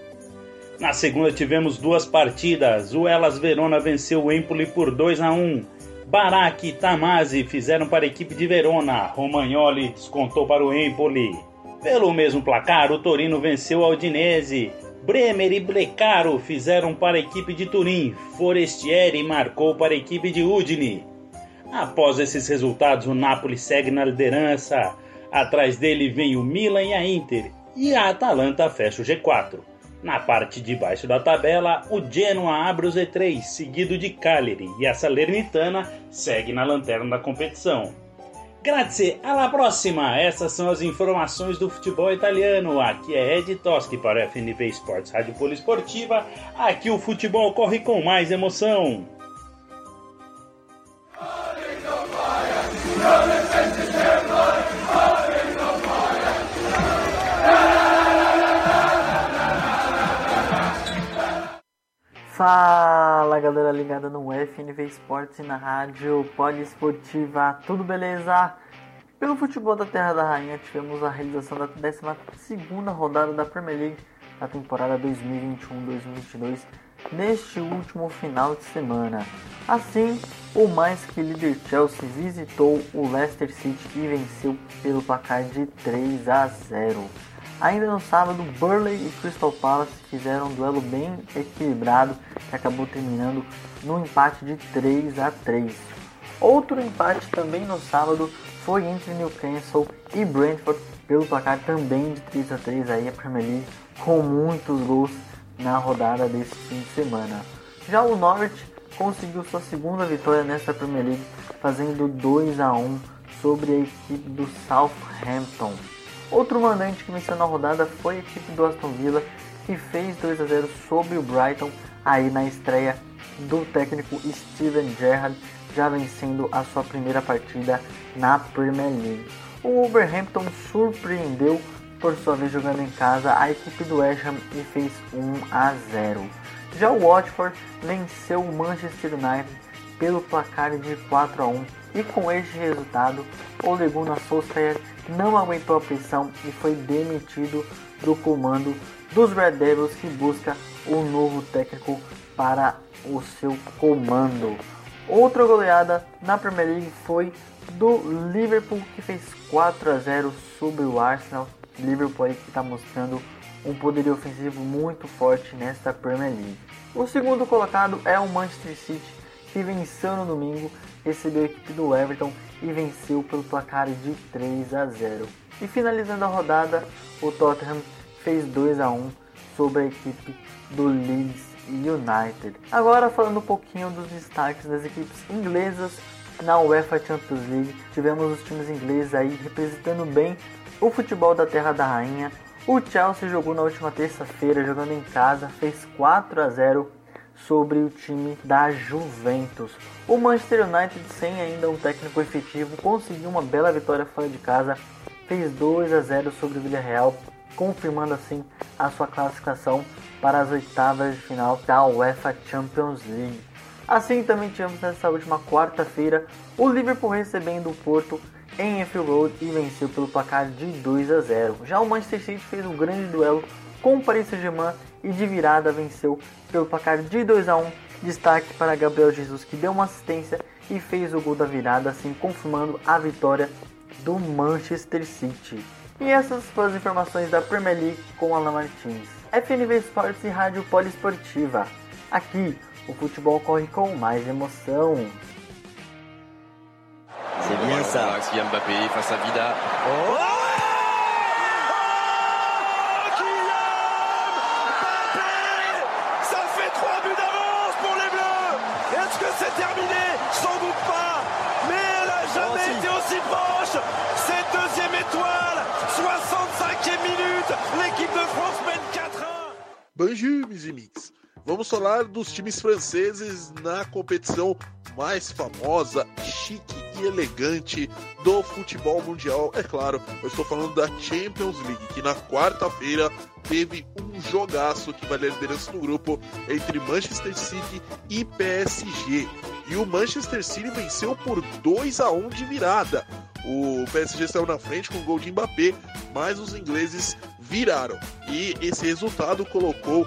Na segunda tivemos duas partidas. O Elas Verona venceu o Empoli por 2 a 1. Barak e Tamasi fizeram para a equipe de Verona. Romagnoli descontou para o Empoli. Pelo mesmo placar, o Torino venceu a Udinese. Bremer e Blecaro fizeram para a equipe de Turim. Forestieri marcou para a equipe de Udine. Após esses resultados, o Napoli segue na liderança. Atrás dele vem o Milan e a Inter. E a Atalanta fecha o G4. Na parte de baixo da tabela, o Genoa abre o Z3, seguido de Cagliari, e a Salernitana segue na lanterna da competição. Grazie, alla prossima! Essas são as informações do futebol italiano. Aqui é Ed Toschi para o FNV Esportes Rádio Poliesportiva. Aqui o futebol corre com mais emoção. Fala galera ligada no FNV Esportes e na rádio Poliesportiva, tudo beleza? Pelo futebol da Terra da Rainha tivemos a realização da 12ª rodada da Premier League da temporada 2021-2022 neste último final de semana. Assim, o mais que líder Chelsea visitou o Leicester City e venceu pelo placar de 3 a 0. Ainda no sábado, Burley e Crystal Palace fizeram um duelo bem equilibrado que acabou terminando no empate de 3 a 3. Outro empate também no sábado foi entre Newcastle e Brentford pelo placar também de 3 a 3 aí a Premier League com muitos gols na rodada desse fim de semana. Já o Norwich conseguiu sua segunda vitória nesta Premier League fazendo 2 a 1 sobre a equipe do Southampton. Outro mandante que venceu na rodada foi a equipe do Aston Villa, que fez 2 a 0 sobre o Brighton aí na estreia do técnico Steven Gerrard, já vencendo a sua primeira partida na Premier League. O Wolverhampton surpreendeu por sua vez jogando em casa a equipe do West Ham e fez 1 a 0. Já o Watford venceu o Manchester United pelo placar de 4 a 1 e com este resultado o Leguna Solskjaer não aguentou a pressão e foi demitido do comando dos Red Devils que busca um novo técnico para o seu comando. Outra goleada na Premier League foi do Liverpool que fez 4 a 0 sobre o Arsenal. Liverpool aí que está mostrando um poderio ofensivo muito forte nesta Premier League. O segundo colocado é o Manchester City que venceu no domingo, recebeu a equipe do Everton e venceu pelo placar de 3 a 0. E finalizando a rodada, o Tottenham fez 2 a 1 sobre a equipe do Leeds United. Agora falando um pouquinho dos destaques das equipes inglesas na UEFA Champions League, tivemos os times ingleses aí representando bem o futebol da Terra da Rainha. O Chelsea jogou na última terça-feira, jogando em casa, fez 4 a 0 sobre o time da Juventus. O Manchester United, sem ainda um técnico efetivo, conseguiu uma bela vitória fora de casa, fez 2 a 0 sobre o Villarreal, confirmando assim a sua classificação para as oitavas de final da UEFA Champions League. Assim também tivemos nessa última quarta-feira o Liverpool recebendo o Porto em Anfield Road e venceu pelo placar de 2 a 0. Já o Manchester City fez um grande duelo com o Paris Saint-Germain e de virada venceu pelo placar de 2 a 1. Destaque para Gabriel Jesus que deu uma assistência e fez o gol da virada, assim confirmando a vitória do Manchester City. E essas foram as informações da Premier League com Alan Martins. FNV Esportes e Rádio Poliesportiva. Aqui, o futebol corre com mais emoção. C'est bien ça. Kylian Mbappé face à Vida. Oh! C'est terminé? Sans doute pas. Mais elle n'a jamais oh, été aussi proche. Cette deuxième étoile. 65e minute L'équipe de France mène 4-1 Bonjour, mes amigos. Vamos falar dos times franceses na competição mais famosa, chique e elegante do futebol mundial. É claro, eu estou falando da Champions League, que na quarta-feira teve um jogaço que vale a liderança no grupo entre Manchester City e PSG. E o Manchester City venceu por 2 a 1 de virada. O PSG saiu na frente com o gol de Mbappé, mas os ingleses viraram. E esse resultado colocou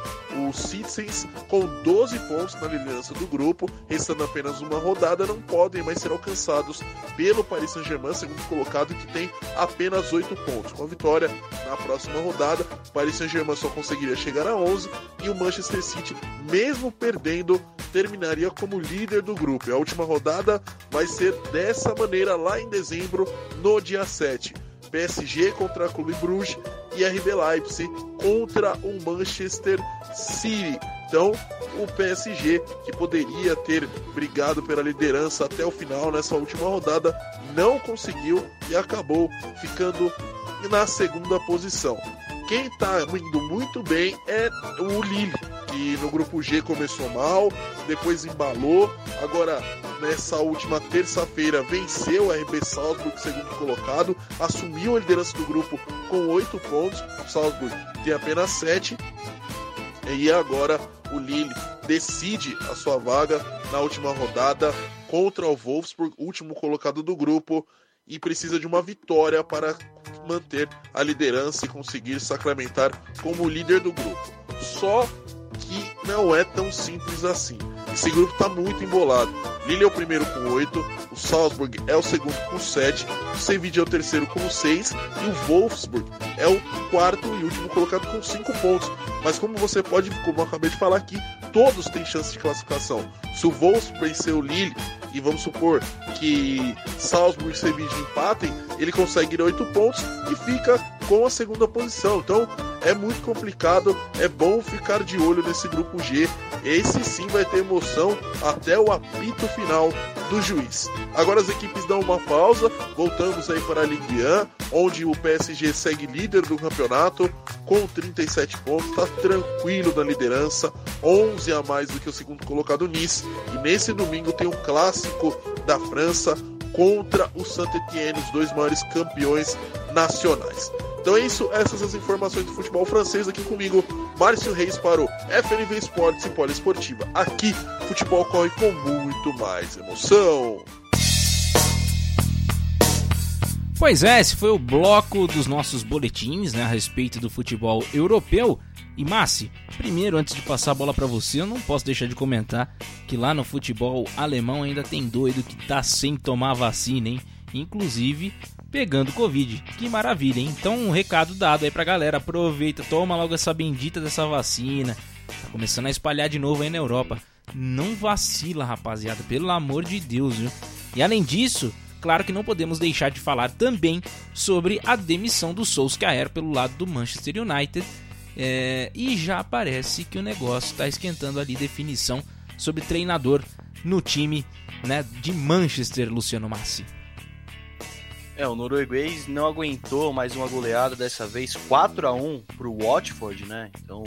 os Citizens com 12 pontos na liderança do grupo, restando apenas uma rodada, não podem mais ser alcançados pelo Paris Saint-Germain, segundo colocado, que tem apenas 8 pontos. Com a vitória na próxima rodada, o Paris Saint-Germain só conseguiria chegar a 11 e o Manchester City, mesmo perdendo, terminaria como líder do grupo. E a última rodada vai ser dessa maneira lá em dezembro, no dia 7. PSG contra Clube Bruges e RB Leipzig contra o Manchester City. Então, o PSG, que poderia ter brigado pela liderança até o final nessa última rodada, não conseguiu e acabou ficando na segunda posição. Quem está indo muito bem é o Lille, que no grupo G começou mal, depois embalou, agora nessa última terça-feira venceu o RB Salzburg, segundo colocado, assumiu a liderança do grupo com oito pontos. O Salzburg tem apenas sete. E agora o Lille decide a sua vaga na última rodada contra o Wolfsburg, último colocado do grupo, e precisa de uma vitória para manter a liderança e conseguir sacramentar como líder do grupo. Só que não é tão simples assim. Esse grupo está muito embolado. Lille é o primeiro com 8, o Salzburg é o segundo com 7, o Sevilla é o terceiro com 6 e o Wolfsburg é o quarto e último colocado com 5 pontos. Mas como você pode, como eu acabei de falar aqui, todos têm chance de classificação. Se o Wolfsburg vencer o Lille e vamos supor que Salzburg e Sevilla empatem, ele consegue ir a 8 pontos e fica com a segunda posição. Então é muito complicado. É bom ficar de olho nesse grupo G. Esse sim vai ter emoção até o apito final do juiz. Agora as equipes dão uma pausa, voltamos aí para a Ligue 1, onde o PSG segue líder do campeonato com 37 pontos, está tranquilo na liderança, 11 a mais do que o segundo colocado Nice. E nesse domingo tem um clássico da França contra o Saint-Étienne, os dois maiores campeões nacionais. Então é isso, essas as informações do futebol francês aqui comigo, Márcio Reis para o FNV Esportes e Poliesportiva. Aqui, futebol corre com muito mais emoção. Pois é, esse foi o bloco dos nossos boletins né, a respeito do futebol europeu. E Massi, primeiro, antes de passar a bola para você, eu não posso deixar de comentar que lá no futebol alemão ainda tem doido que tá sem tomar vacina, hein? Inclusive pegando Covid. Que maravilha, hein? Então, um recado dado aí pra galera. Aproveita, toma logo essa bendita dessa vacina. Tá começando a espalhar de novo aí na Europa. Não vacila, rapaziada, pelo amor de Deus, viu? E além disso, claro que não podemos deixar de falar também sobre a demissão do Solskjaer pelo lado do Manchester United. É, e já parece que o negócio está esquentando ali definição sobre treinador no time né, de Manchester, Luciano Massi. É, o norueguês não aguentou mais uma goleada, dessa vez 4 a 1 para o Watford, né? Então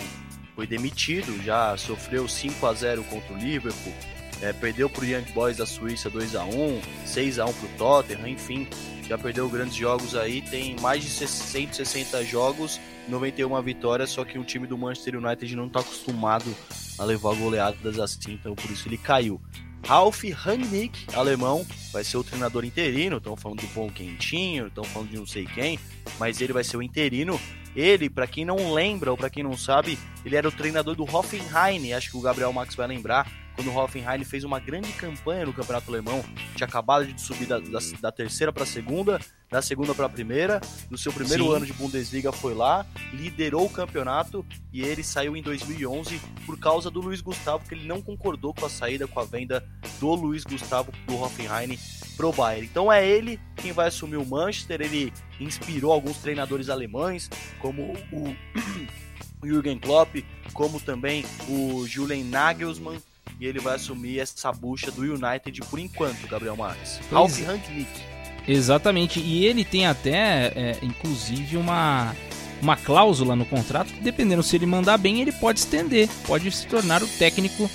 foi demitido, já sofreu 5 a 0 contra o Liverpool, é, perdeu para o Young Boys da Suíça 2 a 1 6 a 1 para o Tottenham, enfim, já perdeu grandes jogos aí, tem mais de 160 jogos, 91 vitórias, só que o time do Manchester United não está acostumado a levar goleadas assim, então por isso ele caiu. Ralf Rangnick, alemão, vai ser o treinador interino. Estão falando do Pão Quentinho, estão falando de não sei quem, mas ele vai ser o interino. Ele, para quem não lembra ou para quem não sabe, ele era o treinador do Hoffenheim. Acho que o Gabriel Max vai lembrar quando o Hoffenheim fez uma grande campanha no Campeonato Alemão, tinha acabado de subir da, da, da terceira para a segunda, da segunda para a primeira, no seu primeiro Sim. ano de Bundesliga foi lá, liderou o campeonato e ele saiu em 2011 por causa do Luiz Gustavo, que ele não concordou com a saída, com a venda do Luiz Gustavo do Hoffenheim pro Bayern. Então é ele quem vai assumir o Manchester, ele inspirou alguns treinadores alemães, como o Jürgen Klopp, como também o Julian Nagelsmann, e ele vai assumir essa bucha do United por enquanto, Gabriel Marques. Ralf Rangnick. Exatamente, e ele tem até, é, inclusive, uma, uma cláusula no contrato que, dependendo se ele mandar bem, ele pode estender, pode se tornar o técnico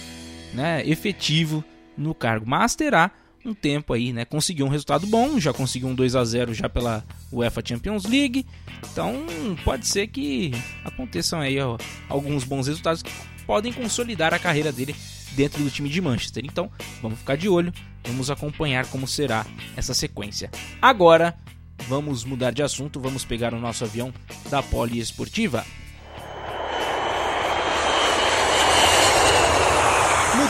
né, efetivo no cargo, mas terá um tempo aí, né? Conseguiu um resultado bom, já conseguiu um 2 a 0 já pela UEFA Champions League. Então, pode ser que aconteçam aí ó, alguns bons resultados que podem consolidar a carreira dele dentro do time de Manchester. Então, vamos ficar de olho, vamos acompanhar como será essa sequência. Agora, vamos mudar de assunto, vamos pegar o nosso avião da Poliesportiva.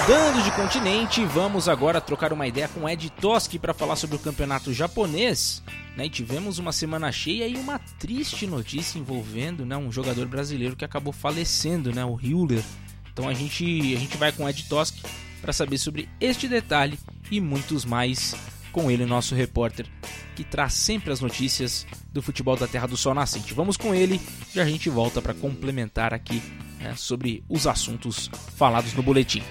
Mudando de continente, vamos agora trocar uma ideia com Ed Toski para falar sobre o campeonato japonês. Né? E tivemos uma semana cheia e uma triste notícia envolvendo né, um jogador brasileiro que acabou falecendo, né, o Hewler, então a gente, a gente vai com o Ed Tosk para saber sobre este detalhe e muitos mais com ele, nosso repórter, que traz sempre as notícias do futebol da Terra do Sol Nascente. Vamos com ele e a gente volta para complementar aqui né, sobre os assuntos falados no boletim.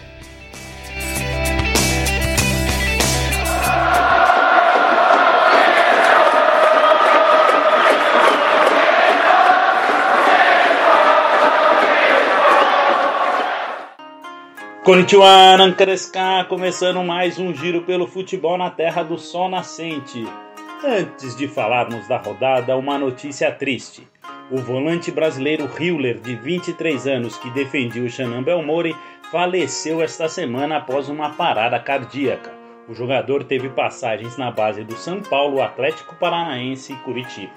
Konnichiwa, Nankareska, começando mais um giro pelo futebol na terra do sol nascente. Antes de falarmos da rodada, uma notícia triste. O volante brasileiro Hewler, de 23 anos, que defendia o Xanan Belmore, faleceu esta semana após uma parada cardíaca. O jogador teve passagens na base do São Paulo, Atlético Paranaense e Curitiba.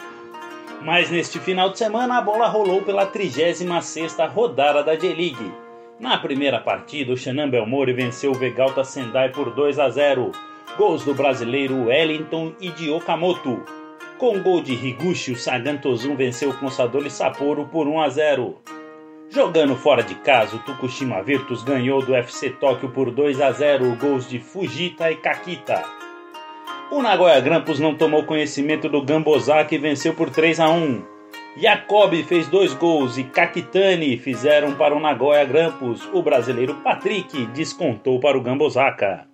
Mas neste final de semana a bola rolou pela 36ª rodada da J-League na primeira partida, o Xanan Belmore venceu o Vegalta Sendai por 2 a 0. Gols do brasileiro Wellington e de Okamoto. Com gol de Higuchi, o Sagan Tozun venceu o Consadole Sapporo por 1 a 0. Jogando fora de casa, o Tokushima Virtus ganhou do FC Tóquio por 2 a 0, gols de Fujita e Kakita. O Nagoya Grampus não tomou conhecimento do Gambozaki e venceu por 3 a 1. Jacob fez dois gols e Kakitani fizeram para o Nagoya Grampus. O brasileiro Patrick descontou para o Gambosaka.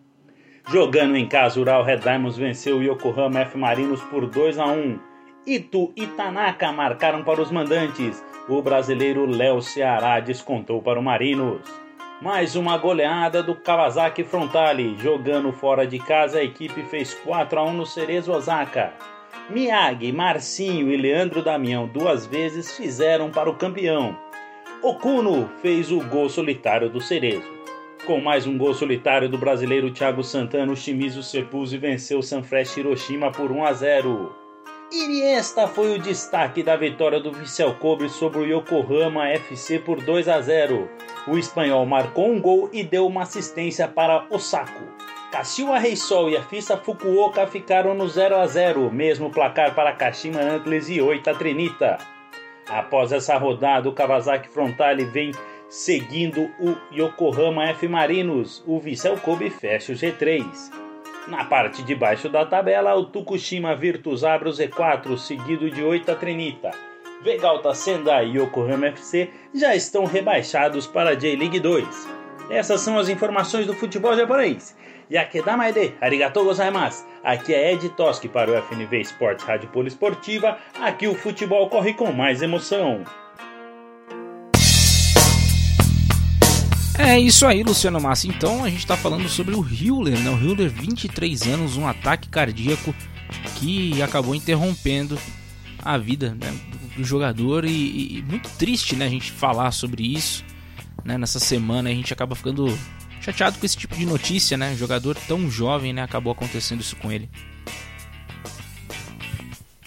Jogando em casa, Ural Red Diamonds venceu o Yokohama F Marinos por 2 a 1. Ito e Tanaka marcaram para os mandantes. O brasileiro Léo Ceará descontou para o Marinos. Mais uma goleada do Kawasaki Frontale. Jogando fora de casa, a equipe fez 4 a 1 no Cerezo Osaka. Miyagi, Marcinho e Leandro Damião duas vezes fizeram para o campeão. Okuno fez o gol solitário do Cerezo. Com mais um gol solitário do brasileiro Thiago Santana, o Shimizu Sepulse venceu o Sanfrecce Hiroshima por 1 a 0. Iniesta foi o destaque da vitória do Vissel Kobe sobre o Yokohama FC por 2 a 0. O espanhol marcou um gol e deu uma assistência para Osako. Kashiwa Reisol e a Fissa Fukuoka ficaram no 0 a 0, mesmo placar para Kashima Antlers e Oita Trinita. Após essa rodada, o Kawasaki Frontale vem seguindo o Yokohama F Marinos. O Vissel Kobe fecha o G3. Na parte de baixo da tabela, o Tukushima Virtus abre o Z4, seguido de Oita Trinita. Vegalta Sendai e Yokohama FC já estão rebaixados para a J-League 2. Essas são as informações do futebol japonês. Yakedamaide, arigatou gozaimasu. Aqui é Ed Toski para o FNV Esportes Rádio Poliesportiva. Aqui o futebol corre com mais emoção. É isso aí, Luciano Massa. Então a gente está falando sobre o Hewler, né? O Hewler, 23 anos, um ataque cardíaco que acabou interrompendo a vida né, do jogador e, e, muito triste, né? A gente falar sobre isso, né? Nessa semana a gente acaba ficando chateado com esse tipo de notícia, né? Um jogador tão jovem, né? Acabou acontecendo isso com ele.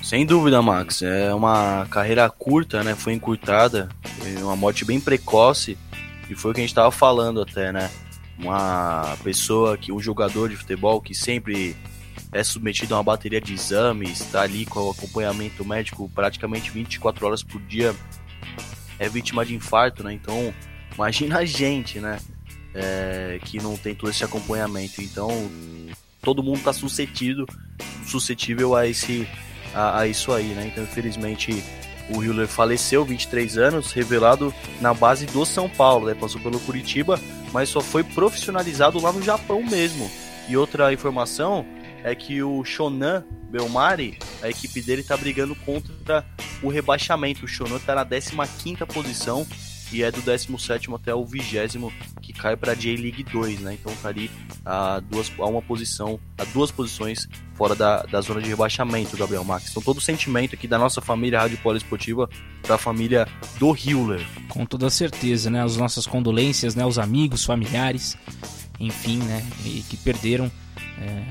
Sem dúvida, Max. É uma carreira curta, né? Foi encurtada, uma morte bem precoce e foi o que a gente estava falando até, né? Uma pessoa que, um jogador de futebol que sempre é submetido a uma bateria de exames, está ali com acompanhamento médico praticamente 24 horas por dia, é vítima de infarto, né? Então, imagina a gente, né? É, que não tem todo esse acompanhamento. Então, todo mundo está suscetível, suscetível a, esse, a, a isso aí, né? Então, infelizmente, o Hiller faleceu, 23 anos, revelado na base do São Paulo, né? passou pelo Curitiba, mas só foi profissionalizado lá no Japão mesmo. E outra informação é que o Shonan Belmari, a equipe dele está brigando contra o rebaixamento. O Shonan está na 15ª posição e é do 17 até o 20 que cai para a J-League 2, né? Então tá ali a, duas, a uma posição, a duas posições fora da, da zona de rebaixamento, Gabriel Max. Então todo o sentimento aqui da nossa família Rádio Poliesportiva para a família do Hewler. Com toda certeza, né? As nossas condolências, né? Os amigos, familiares, enfim, né? E que perderam é...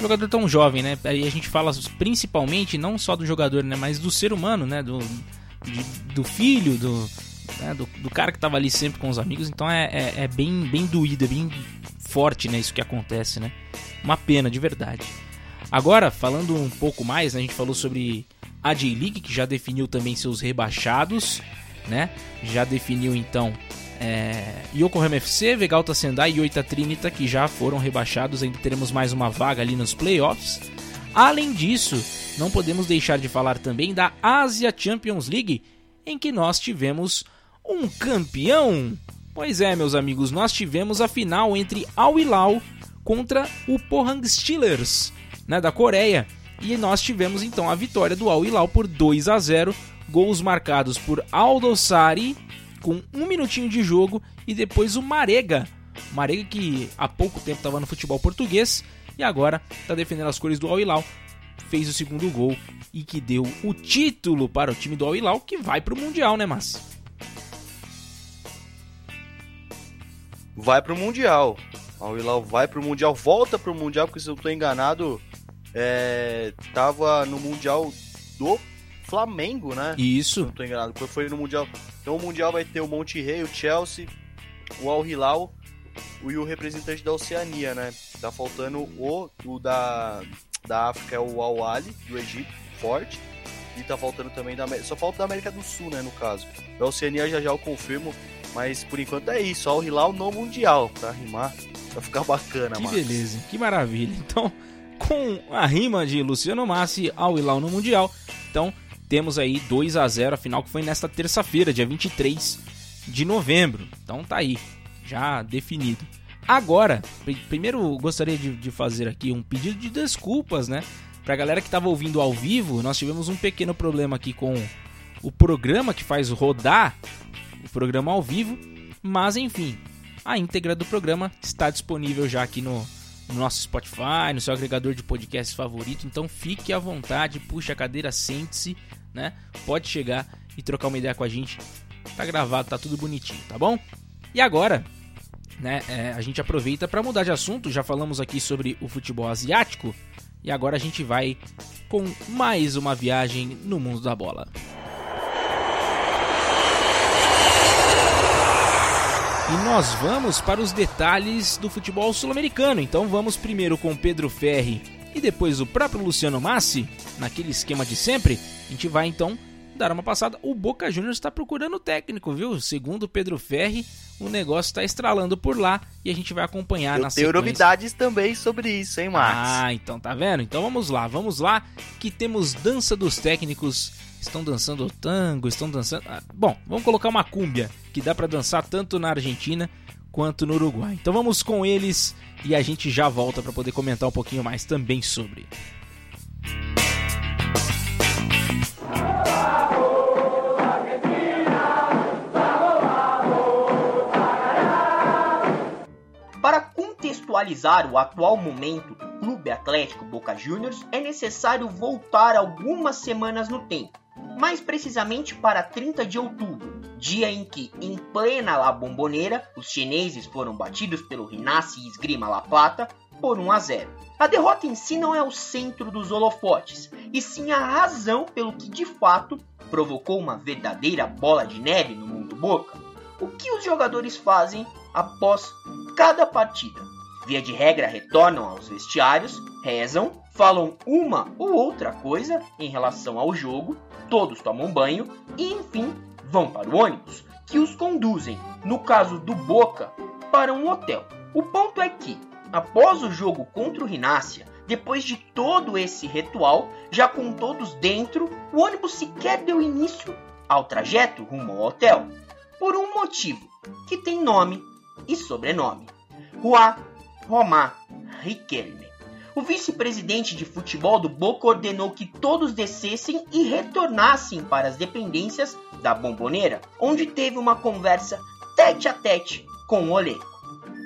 jogador tão jovem, né? Aí a gente fala principalmente não só do jogador, né? Mas do ser humano, né? Do de, do filho, do, né, do, do, cara que tava ali sempre com os amigos. Então é, é, é, bem, bem doído, é bem forte né, isso que acontece, né? Uma pena, de verdade. Agora, falando um pouco mais, né, a gente falou sobre a J-League, que já definiu também seus rebaixados, né? Já definiu então é, Yokohama FC, Vegalta Sendai e Oita Trinita, que já foram rebaixados. Ainda teremos mais uma vaga ali nos playoffs. Além disso, não podemos deixar de falar também da Asia Champions League, em que nós tivemos um campeão. Pois é, meus amigos, nós tivemos a final entre Al Hilal contra o Pohang Steelers, né, da Coreia. E nós tivemos então a vitória do Al Hilal por 2 a 0, gols marcados por Aldo Sari com um minutinho de jogo e depois o Marega, Marega que há pouco tempo estava no futebol português e agora está defendendo as cores do Al Hilal fez o segundo gol e que deu o título para o time do Al Hilal que vai para o Mundial, né, Mas? Vai para o Mundial. Al Hilal vai para o Mundial, volta para o Mundial, porque se eu estou enganado, é, tava no Mundial do Flamengo, né? Isso. Não estou enganado, foi no Mundial. Então o Mundial vai ter o Monte Rei, o Chelsea, o Al Hilal e o representante da Oceania, né? Tá faltando o, o da da África é o Al Ali, do Egito, forte. E tá faltando também da América. Só falta da América do Sul, né, no caso. Da Oceania já já eu confirmo. Mas por enquanto é isso. Al Hilal no Mundial, pra rimar. Pra ficar bacana, que mano. Que beleza, que maravilha. Então, com a rima de Luciano Massi, Al Hilal no Mundial. Então, temos aí 2 a 0 a final que foi nesta terça-feira, dia 23 de novembro. Então tá aí, já definido. Agora, primeiro gostaria de, de fazer aqui um pedido de desculpas, né? Pra galera que tava ouvindo ao vivo, nós tivemos um pequeno problema aqui com o programa que faz rodar o programa ao vivo, mas enfim, a íntegra do programa está disponível já aqui no, no nosso Spotify, no seu agregador de podcast favorito, então fique à vontade, puxe a cadeira, sente-se, né? Pode chegar e trocar uma ideia com a gente. Tá gravado, tá tudo bonitinho, tá bom? E agora, né, é, a gente aproveita para mudar de assunto, já falamos aqui sobre o futebol asiático, e agora a gente vai com mais uma viagem no mundo da bola. E nós vamos para os detalhes do futebol sul-americano. Então vamos primeiro com Pedro Ferri e depois o próprio Luciano Massi, naquele esquema de sempre. A gente vai então dar uma passada. O Boca Juniors está procurando técnico, viu? Segundo Pedro Ferri, o negócio está estralando por lá e a gente vai acompanhar Eu na tenho sequência. novidades também sobre isso, hein, Max? Ah, então tá vendo? Então vamos lá, vamos lá, que temos dança dos técnicos. Estão dançando tango, estão dançando. Ah, bom, vamos colocar uma cúmbia que dá para dançar tanto na Argentina quanto no Uruguai. Então vamos com eles e a gente já volta para poder comentar um pouquinho mais também sobre. Para contextualizar o atual momento do Clube Atlético Boca Juniors, é necessário voltar algumas semanas no tempo, mais precisamente para 30 de outubro, dia em que, em plena La Bombonera, os chineses foram batidos pelo Rinassi Esgrima La Plata por 1 a 0. A derrota em si não é o centro dos holofotes, e sim a razão pelo que de fato provocou uma verdadeira bola de neve no mundo Boca. O que os jogadores fazem após cada partida? Via de regra, retornam aos vestiários, rezam, falam uma ou outra coisa em relação ao jogo, todos tomam banho e, enfim, vão para o ônibus, que os conduzem, no caso do Boca, para um hotel. O ponto é que, após o jogo contra o Rinácia, depois de todo esse ritual, já com todos dentro, o ônibus sequer deu início ao trajeto rumo ao hotel, por um motivo que tem nome e sobrenome: Juan Román Riquelme. O vice-presidente de futebol do Boca ordenou que todos descessem e retornassem para as dependências da Bomboneira, onde teve uma conversa tete a tete com o Olé.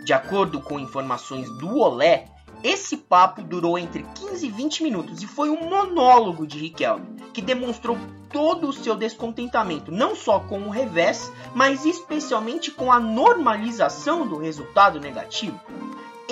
De acordo com informações do Olé, esse papo durou entre 15 e 20 minutos e foi um monólogo de Riquelme, que demonstrou todo o seu descontentamento, não só com o revés, mas especialmente com a normalização do resultado negativo.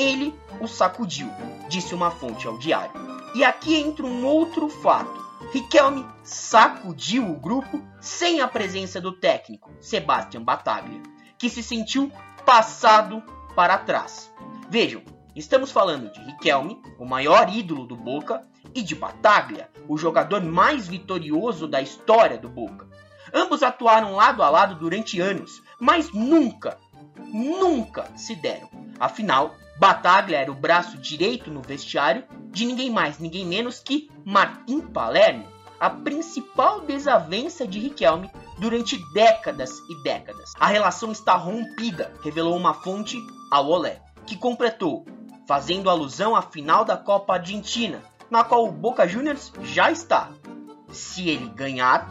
Ele o sacudiu, disse uma fonte ao diário. E aqui entra um outro fato. Riquelme sacudiu o grupo sem a presença do técnico, Sebastian Bataglia, que se sentiu passado para trás. Vejam, estamos falando de Riquelme, o maior ídolo do Boca, e de Bataglia, o jogador mais vitorioso da história do Boca. Ambos atuaram lado a lado durante anos, mas nunca, nunca se deram. Afinal, Bataglia era o braço direito no vestiário de ninguém mais, ninguém menos que Martim Palermo, a principal desavença de Riquelme durante décadas e décadas. A relação está rompida, revelou uma fonte ao Olé, que completou, fazendo alusão à final da Copa Argentina, na qual o Boca Juniors já está. Se ele ganhar,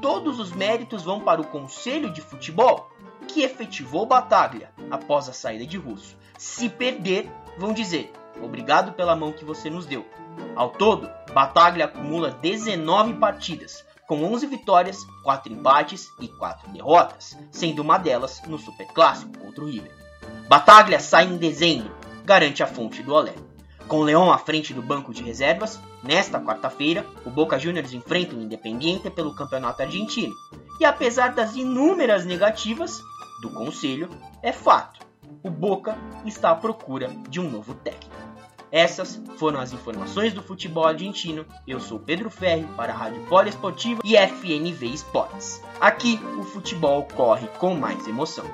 todos os méritos vão para o Conselho de Futebol, que efetivou Bataglia após a saída de Russo. Se perder, vão dizer: obrigado pela mão que você nos deu. Ao todo, Bataglia acumula 19 partidas, com 11 vitórias, 4 empates e 4 derrotas, sendo uma delas no Superclássico contra o River. Bataglia sai em dezembro, garante a fonte do Olé. Com Leão à frente do banco de reservas, nesta quarta-feira, o Boca Juniors enfrenta o Independiente pelo Campeonato Argentino. E apesar das inúmeras negativas do conselho, é fato, o Boca está à procura de um novo técnico. Essas foram as informações do futebol argentino. Eu sou Pedro Ferri para a Rádio Poliesportiva e FNV Esportes. Aqui o futebol corre com mais emoção.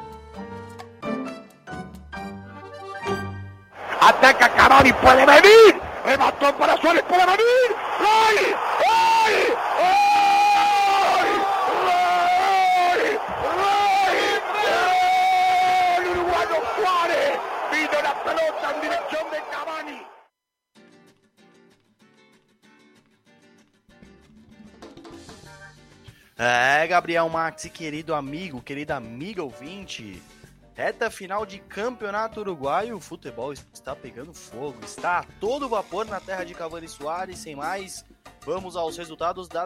Ataca Cavani, puede venir. Remató para Suárez, puede venir. ¡Gol! ¡Gol! ¡Gol! É, Gabriel Max, querido amigo, querida amiga ouvinte. Reta final de campeonato uruguaio, o futebol está pegando fogo, está a todo vapor na terra de Cavani Soares. Sem mais, vamos aos resultados da,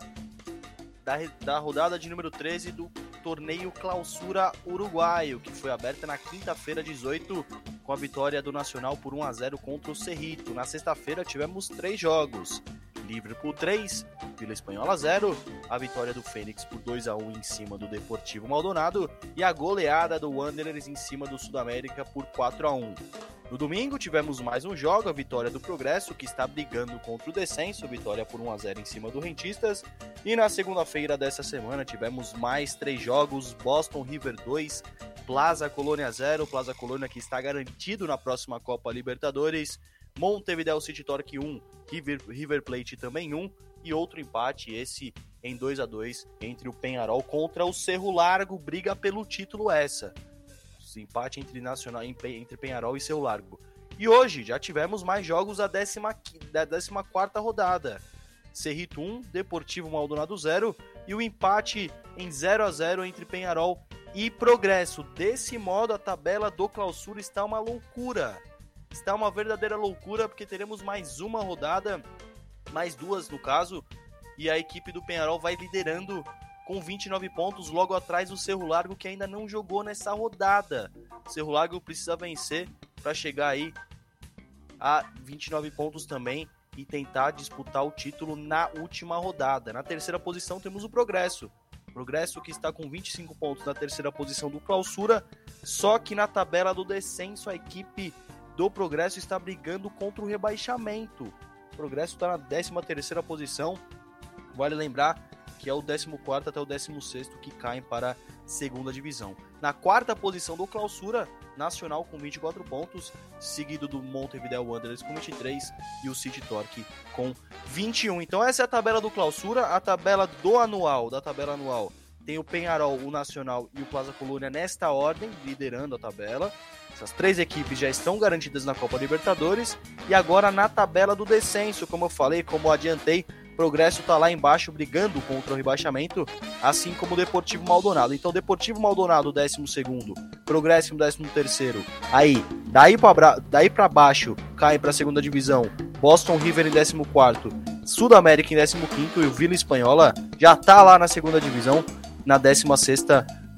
da, da rodada de número 13 do torneio Clausura Uruguaio, que foi aberta na quinta-feira, 18, com a vitória do Nacional por 1 a 0 contra o Cerrito. Na sexta-feira tivemos três jogos. Liverpool 3, Vila Espanhola 0, a vitória do Fênix por 2 a 1 em cima do Deportivo Maldonado e a goleada do Wanderers em cima do Sudamérica por 4 a 1. No domingo tivemos mais um jogo, a vitória do Progresso, que está brigando contra o descenso, vitória por 1 a 0 em cima do Rentistas. E na segunda-feira dessa semana tivemos mais três jogos, Boston River 2, Plaza Colônia 0, Plaza Colônia que está garantido na próxima Copa Libertadores, Montevideo City Torque 1, River, River Plate também 1 e outro empate, esse em 2 a 2 entre o Penharol contra o Cerro Largo, briga pelo título essa. Empate entre Nacional entre Penharol e Cerro Largo. E hoje já tivemos mais jogos da 14 da 14 rodada. Cerrito 1, Deportivo Maldonado 0 e o empate em 0 a 0 entre Penharol e Progresso. Desse modo, a tabela do Clausura está uma loucura está uma verdadeira loucura porque teremos mais uma rodada, mais duas no caso, e a equipe do Penharol vai liderando com 29 pontos, logo atrás do Cerro Largo que ainda não jogou nessa rodada. O Cerro Largo precisa vencer para chegar aí a 29 pontos também e tentar disputar o título na última rodada. Na terceira posição temos o Progresso. Progresso que está com 25 pontos na terceira posição do Clausura, só que na tabela do descenso a equipe do Progresso está brigando contra o rebaixamento. O Progresso está na 13 terceira posição. Vale lembrar que é o 14 até o 16 que caem para a segunda divisão. Na quarta posição do Clausura, Nacional com 24 pontos, seguido do Montevideo Wanderers com 23 e o City Torque com 21. Então essa é a tabela do Clausura, a tabela do anual, da tabela anual. Tem o Penharol, o Nacional e o Plaza Colônia nesta ordem, liderando a tabela. Essas três equipes já estão garantidas na Copa Libertadores e agora na tabela do descenso, como eu falei, como adiantei, Progresso está lá embaixo brigando contra o rebaixamento, assim como o Deportivo Maldonado. Então, Deportivo Maldonado, 12, Progresso, 13. Aí, daí para daí baixo, cai para a segunda divisão. Boston River em 14, Sudamérica em 15 e o Vila Espanhola já está lá na segunda divisão, na 16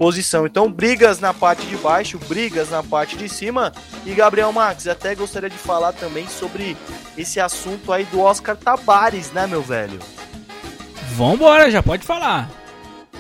posição. Então, brigas na parte de baixo, brigas na parte de cima. E Gabriel Max, até gostaria de falar também sobre esse assunto aí do Oscar Tabares, né, meu velho? Vambora, já pode falar.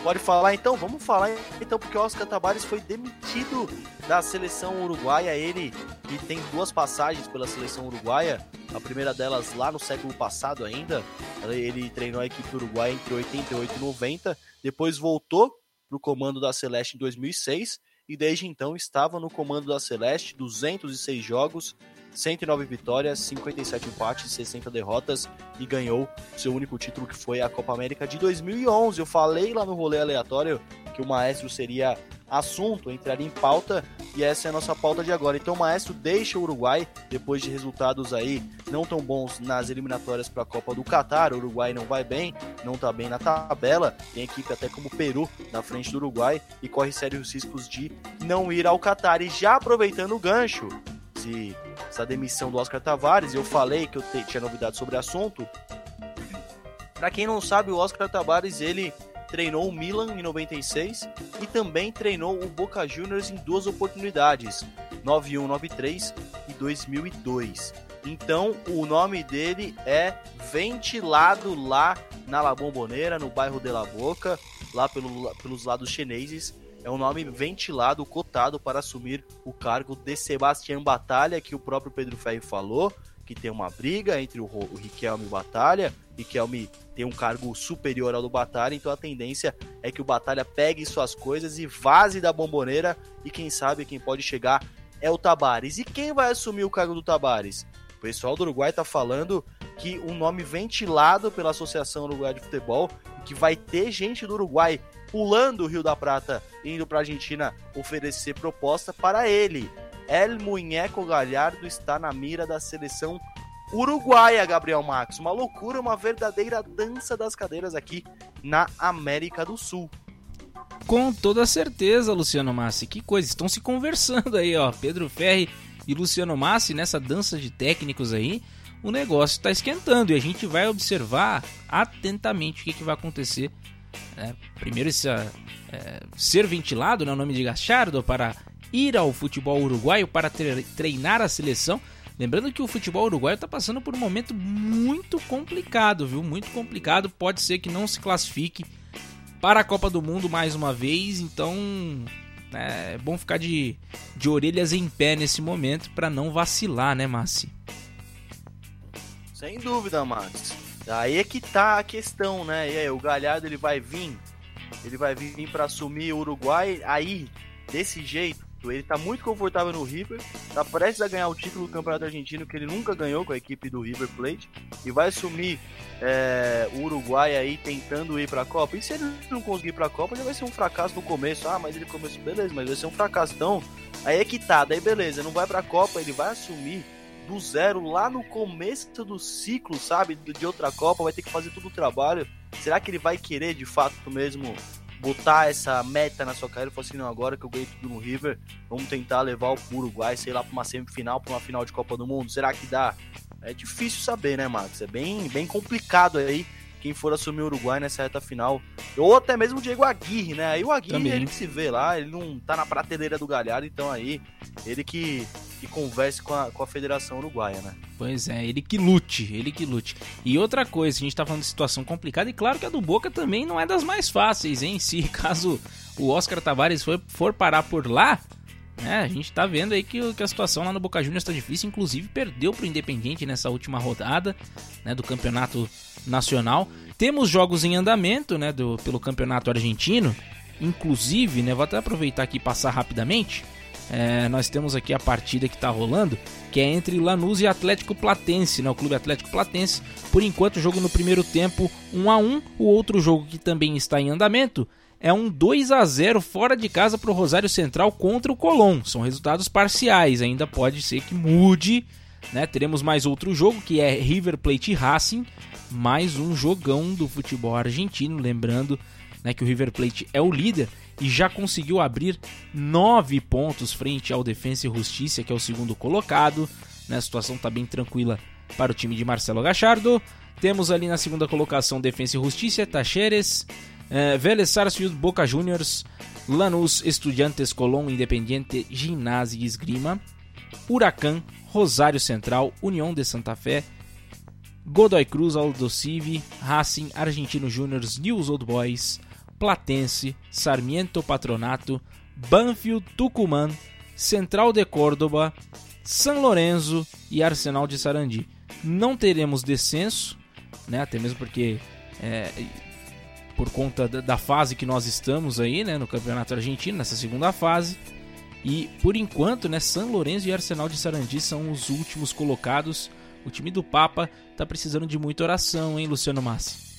Pode falar então? Vamos falar então, porque o Oscar Tabares foi demitido da seleção uruguaia. Ele que tem duas passagens pela seleção uruguaia, a primeira delas lá no século passado ainda. Ele treinou a equipe uruguaia entre 88 e 90, depois voltou para o comando da Celeste em 2006 e desde então estava no comando da Celeste 206 jogos, 109 vitórias, 57 empates, 60 derrotas e ganhou seu único título que foi a Copa América de 2011. Eu falei lá no rolê aleatório que o Maestro seria assunto, entraria em pauta e essa é a nossa pauta de agora. Então o Maestro deixa o Uruguai depois de resultados aí não tão bons nas eliminatórias para a Copa do Catar. O Uruguai não vai bem, não está bem na tabela, tem equipe até como Peru na frente do Uruguai e corre sérios riscos de não ir ao Catar. E já aproveitando o gancho, se essa demissão do Oscar Tavares, eu falei que eu tinha novidade sobre o assunto. Para quem não sabe, o Oscar Tavares ele treinou o Milan em 96 e também treinou o Boca Juniors em duas oportunidades, 91, 93 e 2002. Então, o nome dele é ventilado lá na La Bombonera, no bairro de La Boca, lá pelo, pelos lados chineses. É um nome ventilado, cotado para assumir o cargo de Sebastião Batalha, que o próprio Pedro Ferri falou, que tem uma briga entre o, o Riquelme e o Batalha. Riquelme tem um cargo superior ao do Batalha, então a tendência é que o Batalha pegue suas coisas e vaze da bomboneira. E quem sabe quem pode chegar é o Tabares. E quem vai assumir o cargo do Tabares? O pessoal do Uruguai está falando que um nome ventilado pela Associação Uruguai de Futebol, que vai ter gente do Uruguai pulando o Rio da Prata, indo para a Argentina oferecer proposta para ele. El Muñeco Galhardo está na mira da seleção uruguaia, Gabriel Max. Uma loucura, uma verdadeira dança das cadeiras aqui na América do Sul. Com toda certeza, Luciano Massi. Que coisa, estão se conversando aí, ó. Pedro Ferri e Luciano Massi nessa dança de técnicos aí. O negócio está esquentando e a gente vai observar atentamente o que, que vai acontecer. É, primeiro, esse, é, ser ventilado, né, nome de Gachardo, para ir ao futebol uruguaio para treinar a seleção. Lembrando que o futebol uruguaio está passando por um momento muito complicado, viu? Muito complicado. Pode ser que não se classifique para a Copa do Mundo mais uma vez, então é bom ficar de, de orelhas em pé nesse momento para não vacilar, né, Massi? Sem dúvida, Max. Aí é que tá a questão, né? E aí, o Galhardo ele vai vir, ele vai vir para assumir o Uruguai aí desse jeito ele tá muito confortável no River, tá prestes a ganhar o título do Campeonato Argentino que ele nunca ganhou com a equipe do River Plate e vai assumir é, o Uruguai aí tentando ir para a Copa. E se ele não conseguir ir para a Copa, já vai ser um fracasso no começo. Ah, mas ele começou, beleza, mas vai ser um fracasso. Então, aí é que tá, daí beleza, não vai para a Copa, ele vai assumir do zero lá no começo do ciclo, sabe, de outra Copa, vai ter que fazer todo o trabalho. Será que ele vai querer de fato mesmo botar essa meta na sua carreira e falar assim, não, agora que eu ganhei tudo no River, vamos tentar levar o Uruguai, sei lá, para uma semifinal, para uma final de Copa do Mundo. Será que dá? É difícil saber, né, Max? É bem, bem complicado aí quem for assumir o Uruguai nessa reta final. Ou até mesmo o Diego Aguirre, né? Aí o Aguirre, Também. ele que se vê lá, ele não tá na prateleira do Galhardo, então aí ele que, que converse com a, com a Federação Uruguaia, né? Pois é, ele que lute, ele que lute. E outra coisa, a gente tá falando de situação complicada, e claro que a do Boca também não é das mais fáceis, hein? Se caso o Oscar Tavares for, for parar por lá, é, a gente tá vendo aí que, que a situação lá no Boca Juniors está difícil, inclusive perdeu pro Independiente nessa última rodada né, do Campeonato Nacional. Temos jogos em andamento né, do, pelo Campeonato Argentino, inclusive, né, vou até aproveitar aqui e passar rapidamente. É, nós temos aqui a partida que está rolando, que é entre Lanús e Atlético Platense, né, o Clube Atlético Platense. Por enquanto, o jogo no primeiro tempo 1 a 1 O outro jogo que também está em andamento é um 2 a 0 fora de casa para o Rosário Central contra o Colón. São resultados parciais, ainda pode ser que mude. Né? Teremos mais outro jogo que é River Plate Racing, mais um jogão do futebol argentino. Lembrando né, que o River Plate é o líder e já conseguiu abrir nove pontos frente ao Defensa e Justiça, que é o segundo colocado. Né? A situação está bem tranquila para o time de Marcelo Gachardo. Temos ali na segunda colocação Defensa e Justiça, Tacheres, é, Vélez Sarsfield, Boca Juniors, Lanús, Estudiantes, Colón, Independiente, Ginásio e Esgrima, Huracan, Rosário Central, União de Santa Fé, Godoy Cruz, Aldo Civi, Racing, Argentino Júniors, News Old Boys, Platense, Sarmiento Patronato, Banfield, Tucumã, Central de Córdoba, São Lourenço e Arsenal de Sarandi. Não teremos descenso, né? Até mesmo porque é, por conta da fase que nós estamos aí, né, no Campeonato Argentino, nessa segunda fase. E por enquanto, né, São Lourenço e Arsenal de Sarandi são os últimos colocados. O time do Papa tá precisando de muita oração, hein, Luciano Massi?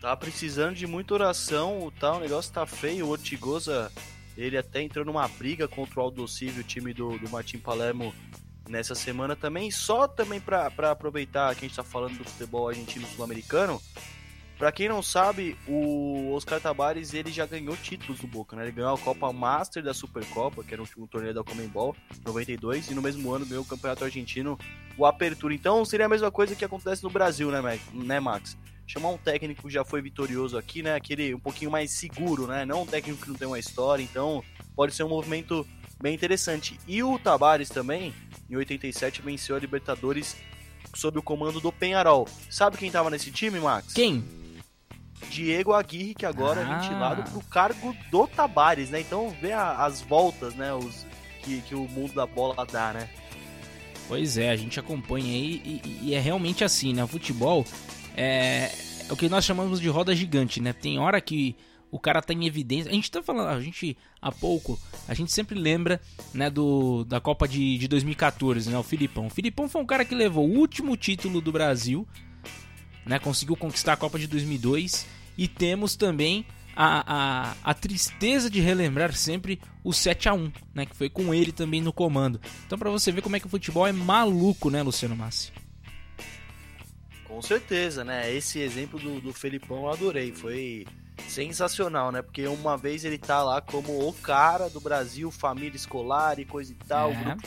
Tá precisando de muita oração, o tal negócio tá feio. O Ortigosa, ele até entrou numa briga contra o Aldocive, o time do, do Martim Palermo, nessa semana também. Só também para aproveitar que a gente tá falando do futebol argentino sul-americano, Pra quem não sabe, o Oscar Tabares ele já ganhou títulos no Boca, né? Ele ganhou a Copa Master da Supercopa, que era o último torneio da Comembol, 92, e no mesmo ano ganhou o Campeonato Argentino, o Apertura. Então seria a mesma coisa que acontece no Brasil, né, né Max? Chamar um técnico que já foi vitorioso aqui, né? Aquele um pouquinho mais seguro, né? Não um técnico que não tem uma história, então pode ser um movimento bem interessante. E o Tabares também, em 87, venceu a Libertadores sob o comando do Penharol. Sabe quem tava nesse time, Max? Quem? Diego Aguirre, que agora é ah. é ventilado pro cargo do Tabares, né? Então vê a, as voltas, né? Os, que, que o mundo da bola dá, né? Pois é, a gente acompanha aí e, e, é realmente assim, né? O futebol é, é o que nós chamamos de roda gigante, né? Tem hora que o cara tá em evidência. A gente tá falando, a gente há pouco, a gente sempre lembra, né, do da Copa de, de 2014, né, o Filipão. O Filipão foi um cara que levou o último título do Brasil né? Conseguiu conquistar a Copa de 2002 e temos também a, a, a, tristeza de relembrar sempre o 7 a 1 né? Que foi com ele também no comando. Então, para você ver como é que o futebol é maluco, né, Luciano Massi? Com certeza, né? Esse exemplo do, do Felipão eu adorei. Foi sensacional, né? Porque uma vez ele tá lá como o cara do Brasil, família escolar e coisa e tal. É. Grupo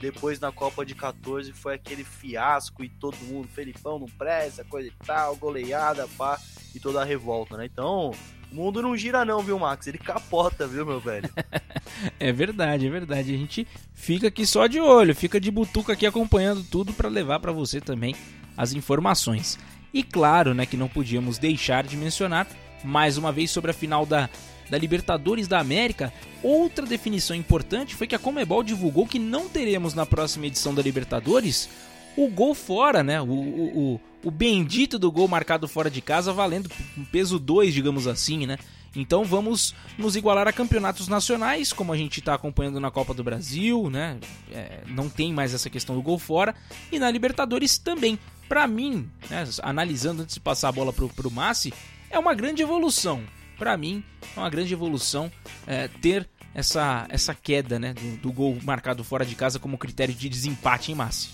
depois na Copa de 14 foi aquele fiasco e todo mundo, Felipão não presta, coisa e tal, goleada, pá, e toda a revolta, né? Então, o mundo não gira não, viu, Max? Ele capota, viu, meu velho? É verdade, é verdade. A gente fica aqui só de olho, fica de butuca aqui acompanhando tudo para levar para você também as informações. E claro, né, que não podíamos deixar de mencionar mais uma vez sobre a final da, da Libertadores da América. Outra definição importante foi que a Comebol divulgou que não teremos na próxima edição da Libertadores o gol fora, né? O, o, o, o bendito do gol marcado fora de casa, valendo peso 2, digamos assim, né? Então vamos nos igualar a campeonatos nacionais, como a gente está acompanhando na Copa do Brasil, né? É, não tem mais essa questão do gol fora. E na Libertadores também. Para mim, né, analisando antes de passar a bola pro, pro Massi, é uma grande evolução. Para mim, é uma grande evolução é, ter essa, essa queda né, do, do gol marcado fora de casa como critério de desempate em Massi.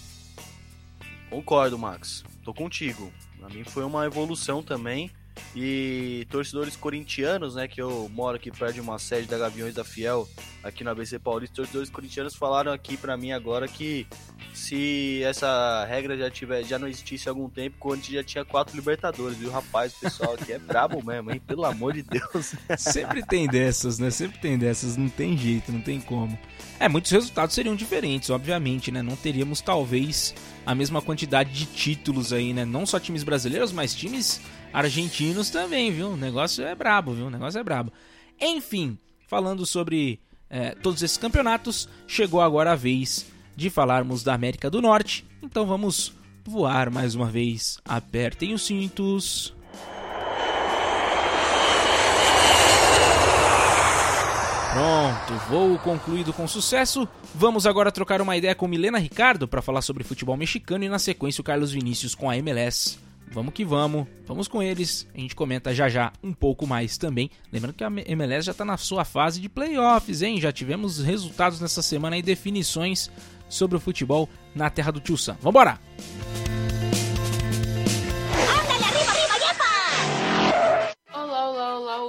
Concordo, Max. Tô contigo. Pra mim foi uma evolução também. E torcedores corintianos, né, que eu moro aqui perto de uma sede da Gaviões da Fiel, aqui no ABC Paulista, torcedores corintianos falaram aqui pra mim agora que se essa regra já tiver, já não existisse há algum tempo, o Corinthians já tinha quatro Libertadores, viu? Rapaz, o pessoal aqui é brabo mesmo, hein? Pelo amor de Deus. Sempre tem dessas, né? Sempre tem dessas, não tem jeito, não tem como. É, muitos resultados seriam diferentes, obviamente, né? Não teríamos talvez a mesma quantidade de títulos aí, né? Não só times brasileiros, mas times argentinos também, viu? O negócio é brabo, viu? O negócio é brabo. Enfim, falando sobre é, todos esses campeonatos, chegou agora a vez de falarmos da América do Norte. Então vamos voar mais uma vez. Apertem os cintos. Pronto, voo concluído com sucesso. Vamos agora trocar uma ideia com Milena Ricardo para falar sobre futebol mexicano e na sequência o Carlos Vinícius com a MLS. Vamos que vamos, vamos com eles. A gente comenta já já um pouco mais também. Lembrando que a MLS já está na sua fase de playoffs, hein? Já tivemos resultados nessa semana e definições sobre o futebol na terra do Tio Sam. Vambora! Olá, olá, olá,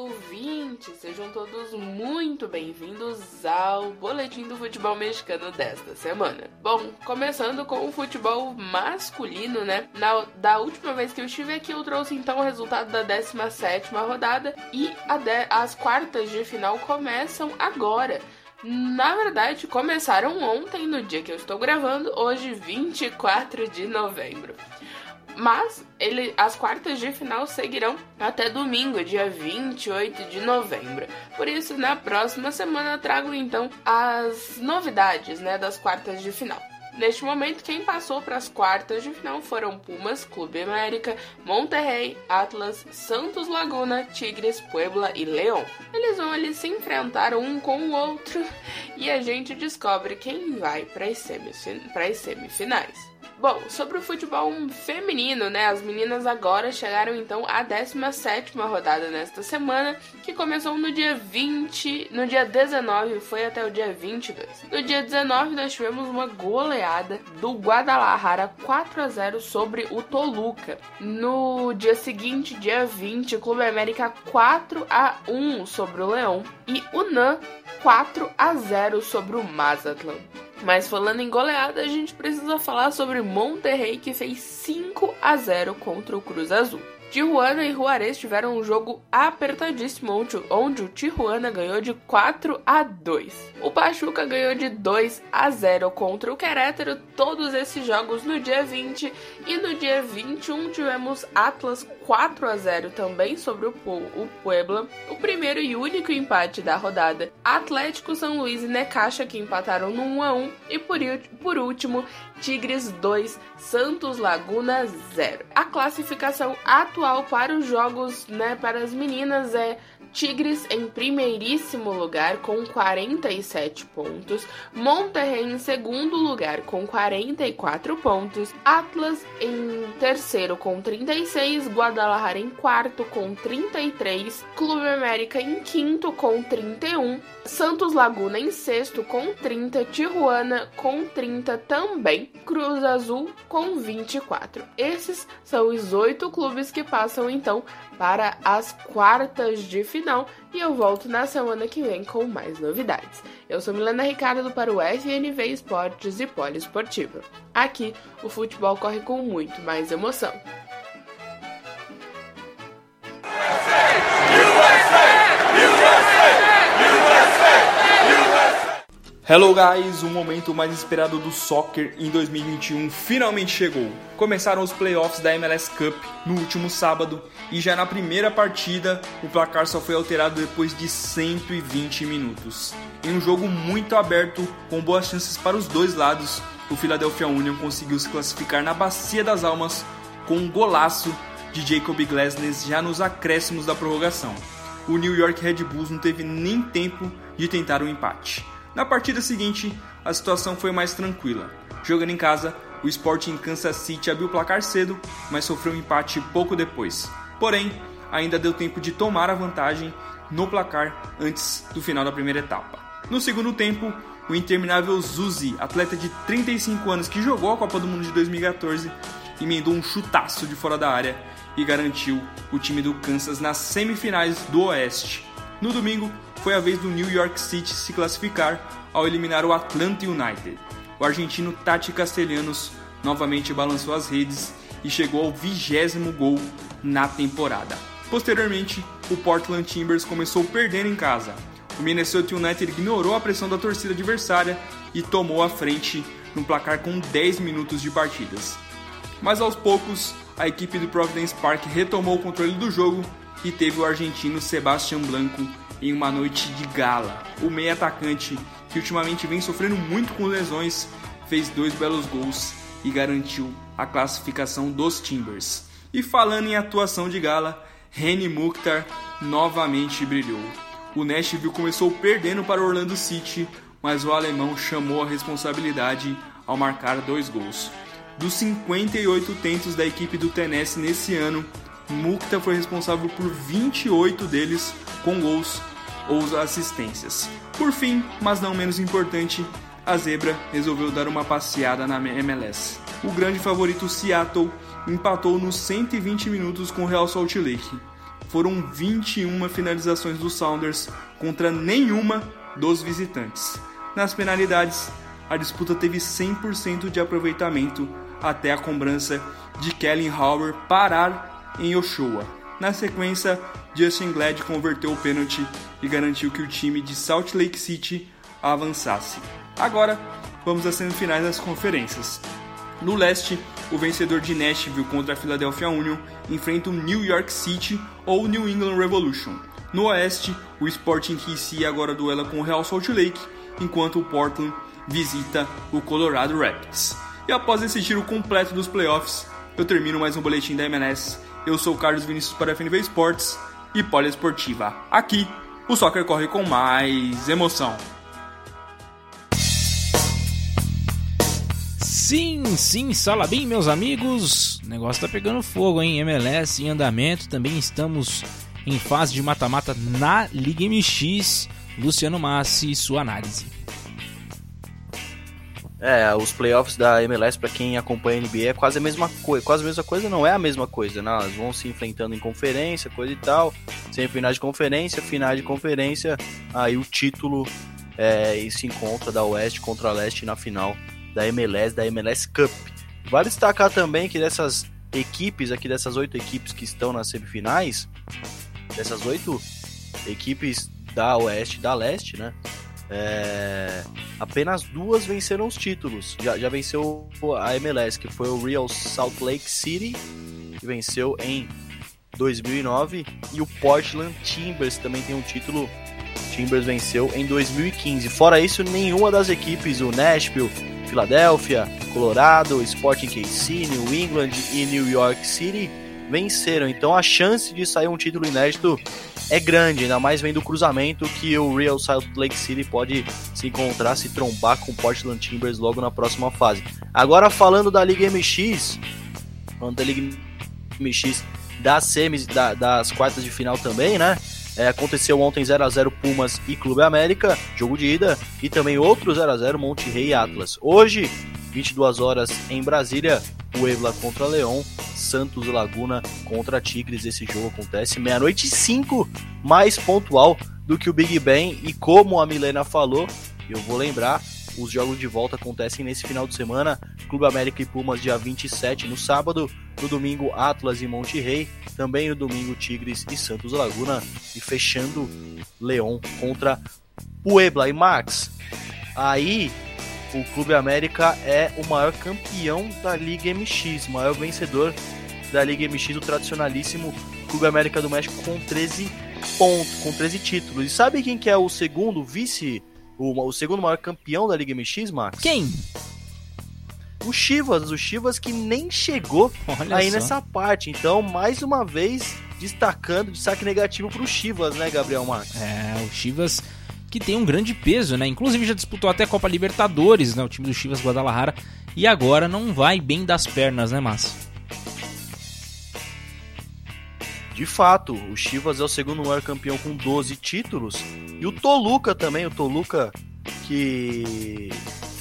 ouvintes! Sejam todos muito bem-vindos ao Boletim do Futebol Mexicano desta semana. Bom, começando com o futebol masculino, né? Na, da última vez que eu estive aqui, eu trouxe então o resultado da 17ª rodada e de, as quartas de final começam agora. Na verdade, começaram ontem, no dia que eu estou gravando, hoje 24 de novembro. Mas ele, as quartas de final seguirão até domingo, dia 28 de novembro. Por isso, na próxima semana trago então as novidades né, das quartas de final. Neste momento, quem passou para as quartas de final foram Pumas, Clube América, Monterrey, Atlas, Santos Laguna, Tigres, Puebla e León. Eles vão ali se enfrentar um com o outro e a gente descobre quem vai para as semifinais. Bom, sobre o futebol feminino, né? As meninas agora chegaram então à 17 rodada nesta semana, que começou no dia 20, no dia 19 e foi até o dia 22. No dia 19 nós tivemos uma goleada do Guadalajara 4 a 0 sobre o Toluca. No dia seguinte, dia 20, Clube América 4 a 1 sobre o Leão e o NAN 4 a 0 sobre o Mazatlan. Mas falando em goleada, a gente precisa falar sobre Monterrey que fez 5 a 0 contra o Cruz Azul. Tijuana e Juarez tiveram um jogo apertadíssimo onde o Tijuana ganhou de 4 a 2. O Pachuca ganhou de 2 a 0 contra o Querétaro, todos esses jogos no dia 20 e no dia 21 tivemos Atlas 4 a 0 também sobre o, o Puebla, o primeiro e único empate da rodada. Atlético São Luís e Necaxa que empataram no 1 a 1 e por, por último Tigres 2, Santos Laguna 0. A classificação atual para os jogos, né, para as meninas é Tigres em primeiríssimo lugar com 47 pontos, Monterrey em segundo lugar com 44 pontos, Atlas em terceiro com 36, Guadalajara em quarto com 33, Clube América em quinto com 31, Santos Laguna em sexto com 30, Tijuana com 30 também. Cruz Azul com 24. Esses são os oito clubes que passam então para as quartas de final e eu volto na semana que vem com mais novidades. Eu sou Milena Ricardo para o FNV Esportes e Poliesportiva. Aqui o futebol corre com muito mais emoção. Hello guys, o momento mais esperado do soccer em 2021 finalmente chegou. Começaram os playoffs da MLS Cup no último sábado e já na primeira partida o placar só foi alterado depois de 120 minutos. Em um jogo muito aberto, com boas chances para os dois lados, o Philadelphia Union conseguiu se classificar na Bacia das Almas com um golaço de Jacob Glasnes já nos acréscimos da prorrogação. O New York Red Bulls não teve nem tempo de tentar o um empate. Na partida seguinte, a situação foi mais tranquila. Jogando em casa, o Sporting Kansas City abriu o placar cedo, mas sofreu um empate pouco depois. Porém, ainda deu tempo de tomar a vantagem no placar antes do final da primeira etapa. No segundo tempo, o interminável Zuzi, atleta de 35 anos que jogou a Copa do Mundo de 2014, emendou um chutaço de fora da área e garantiu o time do Kansas nas semifinais do Oeste. No domingo, foi a vez do New York City se classificar ao eliminar o Atlanta United. O argentino Tati Castellanos novamente balançou as redes e chegou ao vigésimo gol na temporada. Posteriormente, o Portland Timbers começou perdendo em casa. O Minnesota United ignorou a pressão da torcida adversária e tomou a frente no placar com 10 minutos de partidas. Mas aos poucos, a equipe do Providence Park retomou o controle do jogo e teve o argentino Sebastian Blanco em uma noite de gala. O meio atacante, que ultimamente vem sofrendo muito com lesões, fez dois belos gols e garantiu a classificação dos Timbers. E falando em atuação de gala, Reni Mukhtar novamente brilhou. O Nashville começou perdendo para Orlando City, mas o alemão chamou a responsabilidade ao marcar dois gols. Dos 58 tentos da equipe do Tennessee nesse ano, Mukhtar foi responsável por 28 deles com gols ou assistências. Por fim, mas não menos importante, a zebra resolveu dar uma passeada na MLS. O grande favorito Seattle empatou nos 120 minutos com o Real Salt Lake. Foram 21 finalizações dos Sounders contra nenhuma dos visitantes. Nas penalidades, a disputa teve 100% de aproveitamento até a cobrança de Kellen Hauer parar em Oshawa. Na sequência, Justin Glad converteu o pênalti e garantiu que o time de Salt Lake City avançasse. Agora, vamos às semifinais das conferências. No leste, o vencedor de Nashville contra a Philadelphia Union enfrenta o New York City ou New England Revolution. No oeste, o Sporting KC agora duela com o Real Salt Lake, enquanto o Portland visita o Colorado Rapids. E após esse giro completo dos playoffs, eu termino mais um boletim da MLS. Eu sou Carlos Vinícius para a FNV Esportes e Poliesportiva. Aqui, o soccer corre com mais emoção. Sim, sim, Salabim, meus amigos. O negócio tá pegando fogo, hein? MLS em andamento. Também estamos em fase de mata-mata na Liga MX. Luciano Massi, sua análise. É, os playoffs da MLS para quem acompanha a NBA é quase a mesma coisa, quase a mesma coisa, não é a mesma coisa, né? Elas vão se enfrentando em conferência, coisa e tal, semifinais de conferência, final de conferência, aí o título é, se encontra da Oeste contra a Leste na final da MLS, da MLS Cup. Vale destacar também que dessas equipes aqui, dessas oito equipes que estão nas semifinais, dessas oito equipes da Oeste e da Leste, né? É, apenas duas venceram os títulos. Já, já venceu a MLS, que foi o Real Salt Lake City, que venceu em 2009, e o Portland Timbers também tem um título. Timbers venceu em 2015. Fora isso, nenhuma das equipes, o Nashville, Filadélfia, Colorado, Sporting KC, New England e New York City venceram. Então a chance de sair um título inédito é grande, ainda mais vendo o cruzamento que o Real Salt Lake City pode se encontrar, se trombar com o Portland Timbers logo na próxima fase. Agora falando da Liga MX, falando da Liga MX das semis, da, das quartas de final também, né? É, aconteceu ontem 0 a 0 Pumas e Clube América, jogo de ida, e também outro 0 a 0 Monte Rei e Atlas. Hoje 22 horas em Brasília, Puebla contra Leão, Santos Laguna contra Tigres. Esse jogo acontece meia-noite e 5, mais pontual do que o Big Ben. E como a Milena falou, eu vou lembrar, os jogos de volta acontecem nesse final de semana. Clube América e Pumas dia 27 no sábado. No domingo, Atlas e Monte Rei. Também no domingo, Tigres e Santos Laguna. E fechando, Leão contra Puebla. E Max, aí o Clube América é o maior campeão da Liga MX, maior vencedor da Liga MX, o tradicionalíssimo Clube América do México com 13 pontos, com 13 títulos. E sabe quem que é o segundo vice, o, o segundo maior campeão da Liga MX, Max? Quem? O Chivas, o Chivas que nem chegou Olha aí só. nessa parte. Então, mais uma vez, destacando, destaque negativo pro Chivas, né, Gabriel Max? É, o Chivas que tem um grande peso, né? Inclusive já disputou até a Copa Libertadores, né? O time do Chivas Guadalajara. E agora não vai bem das pernas, né, Massa? De fato, o Chivas é o segundo maior campeão com 12 títulos. E o Toluca também, o Toluca que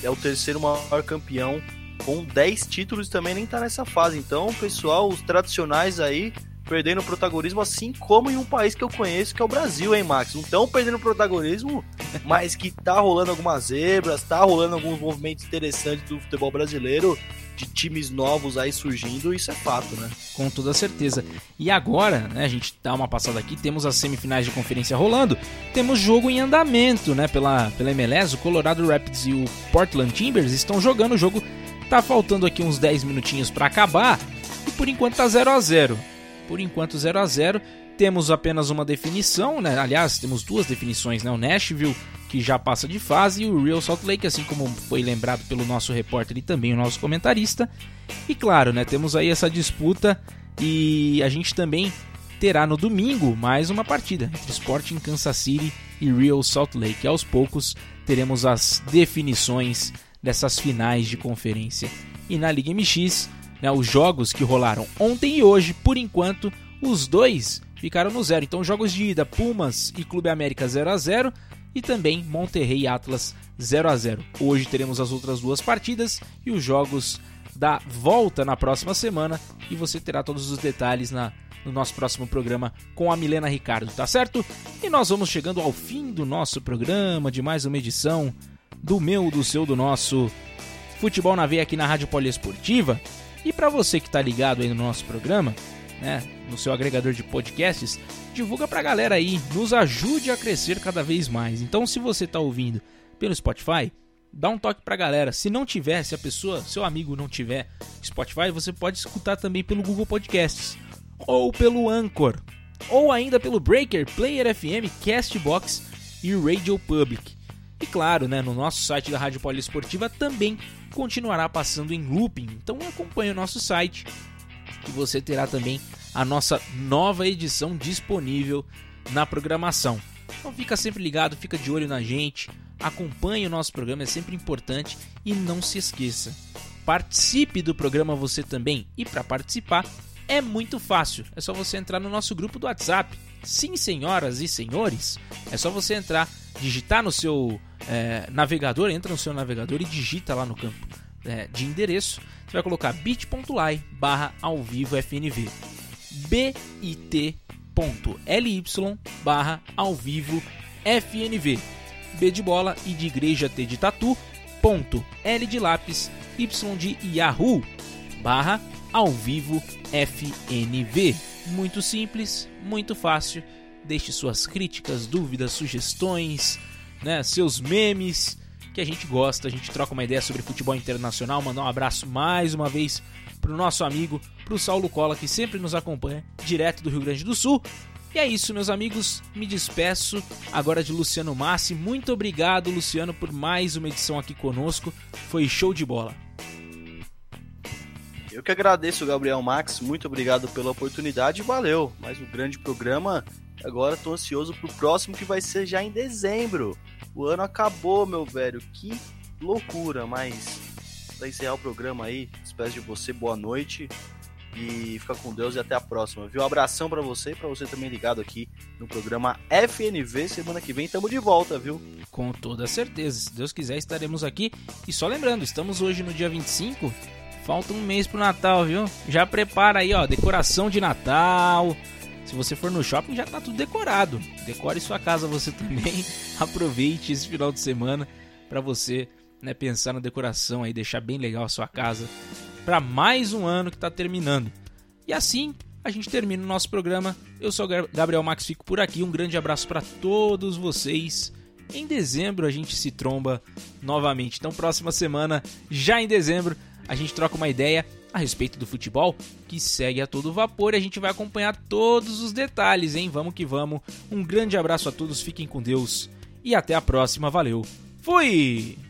é o terceiro maior campeão com 10 títulos também nem tá nessa fase. Então, pessoal, os tradicionais aí perdendo protagonismo, assim como em um país que eu conheço, que é o Brasil, hein, Max? Não estão perdendo protagonismo, mas que tá rolando algumas zebras, tá rolando alguns movimentos interessantes do futebol brasileiro, de times novos aí surgindo, isso é fato, né? Com toda certeza. E agora, né, a gente dá uma passada aqui, temos as semifinais de conferência rolando, temos jogo em andamento, né, pela, pela MLS, o Colorado Rapids e o Portland Timbers estão jogando o jogo, tá faltando aqui uns 10 minutinhos para acabar, e por enquanto tá 0 a 0 Por enquanto 0 a 0 temos apenas uma definição, né, aliás, temos duas definições, né, o Nashville que já passa de fase, e o Real Salt Lake, assim como foi lembrado pelo nosso repórter e também o nosso comentarista. E claro, né, temos aí essa disputa e a gente também terá no domingo mais uma partida entre Sporting Kansas City e Real Salt Lake. Aos poucos teremos as definições dessas finais de conferência. E na Liga MX, né, os jogos que rolaram ontem e hoje, por enquanto, os dois ficaram no zero. Então, jogos de ida, Pumas e Clube América 0 a 0 e também Monterrey Atlas 0 a 0. Hoje teremos as outras duas partidas e os jogos da volta na próxima semana e você terá todos os detalhes na, no nosso próximo programa com a Milena Ricardo, tá certo? E nós vamos chegando ao fim do nosso programa, de mais uma edição do meu, do seu, do nosso Futebol na Veia aqui na Rádio Poliesportiva. E para você que tá ligado aí no nosso programa, né, no seu agregador de podcasts, divulga pra galera aí, nos ajude a crescer cada vez mais. Então, se você tá ouvindo pelo Spotify, dá um toque pra galera. Se não tiver, se a pessoa, seu amigo não tiver Spotify, você pode escutar também pelo Google Podcasts ou pelo Anchor, ou ainda pelo Breaker, Player FM, Castbox e Radio Public. E claro, né, no nosso site da Rádio Poliesportiva também continuará passando em looping. Então acompanhe o nosso site que você terá também a nossa nova edição disponível na programação. Então fica sempre ligado, fica de olho na gente, acompanhe o nosso programa, é sempre importante e não se esqueça. Participe do programa você também e para participar é muito fácil, é só você entrar no nosso grupo do WhatsApp. Sim, senhoras e senhores, é só você entrar, digitar no seu é, navegador, entra no seu navegador e digita lá no campo é, de endereço. Você vai colocar bit.ly barra ao vivo FNV bit.ly barra ao vivo FNV B de bola e de igreja T de tatu ponto L de lápis Y de Yahoo barra ao vivo FNV muito simples, muito fácil. Deixe suas críticas, dúvidas, sugestões né, seus memes que a gente gosta, a gente troca uma ideia sobre futebol internacional, mandar um abraço mais uma vez pro nosso amigo, pro Saulo Cola, que sempre nos acompanha, direto do Rio Grande do Sul. E é isso, meus amigos, me despeço agora de Luciano Massi. Muito obrigado, Luciano, por mais uma edição aqui conosco. Foi show de bola. Eu que agradeço, Gabriel Max. Muito obrigado pela oportunidade. Valeu. Mais um grande programa. Agora tô ansioso pro próximo que vai ser já em dezembro. O ano acabou, meu velho. Que loucura, mas para encerrar o programa aí, espécie de você, boa noite. E fica com Deus e até a próxima, viu? Um abração para você e pra você também ligado aqui no programa FNV. Semana que vem tamo de volta, viu? Com toda certeza. Se Deus quiser, estaremos aqui. E só lembrando, estamos hoje no dia 25. Falta um mês pro Natal, viu? Já prepara aí, ó, decoração de Natal. Se você for no shopping, já tá tudo decorado. Decore sua casa você também. Aproveite esse final de semana para você, né, pensar na decoração aí, deixar bem legal a sua casa para mais um ano que está terminando. E assim a gente termina o nosso programa. Eu sou Gabriel Max, fico por aqui. Um grande abraço para todos vocês. Em dezembro a gente se tromba novamente. Então, próxima semana, já em dezembro, a gente troca uma ideia a respeito do futebol que segue a todo vapor e a gente vai acompanhar todos os detalhes, hein? Vamos que vamos. Um grande abraço a todos, fiquem com Deus e até a próxima. Valeu. Fui!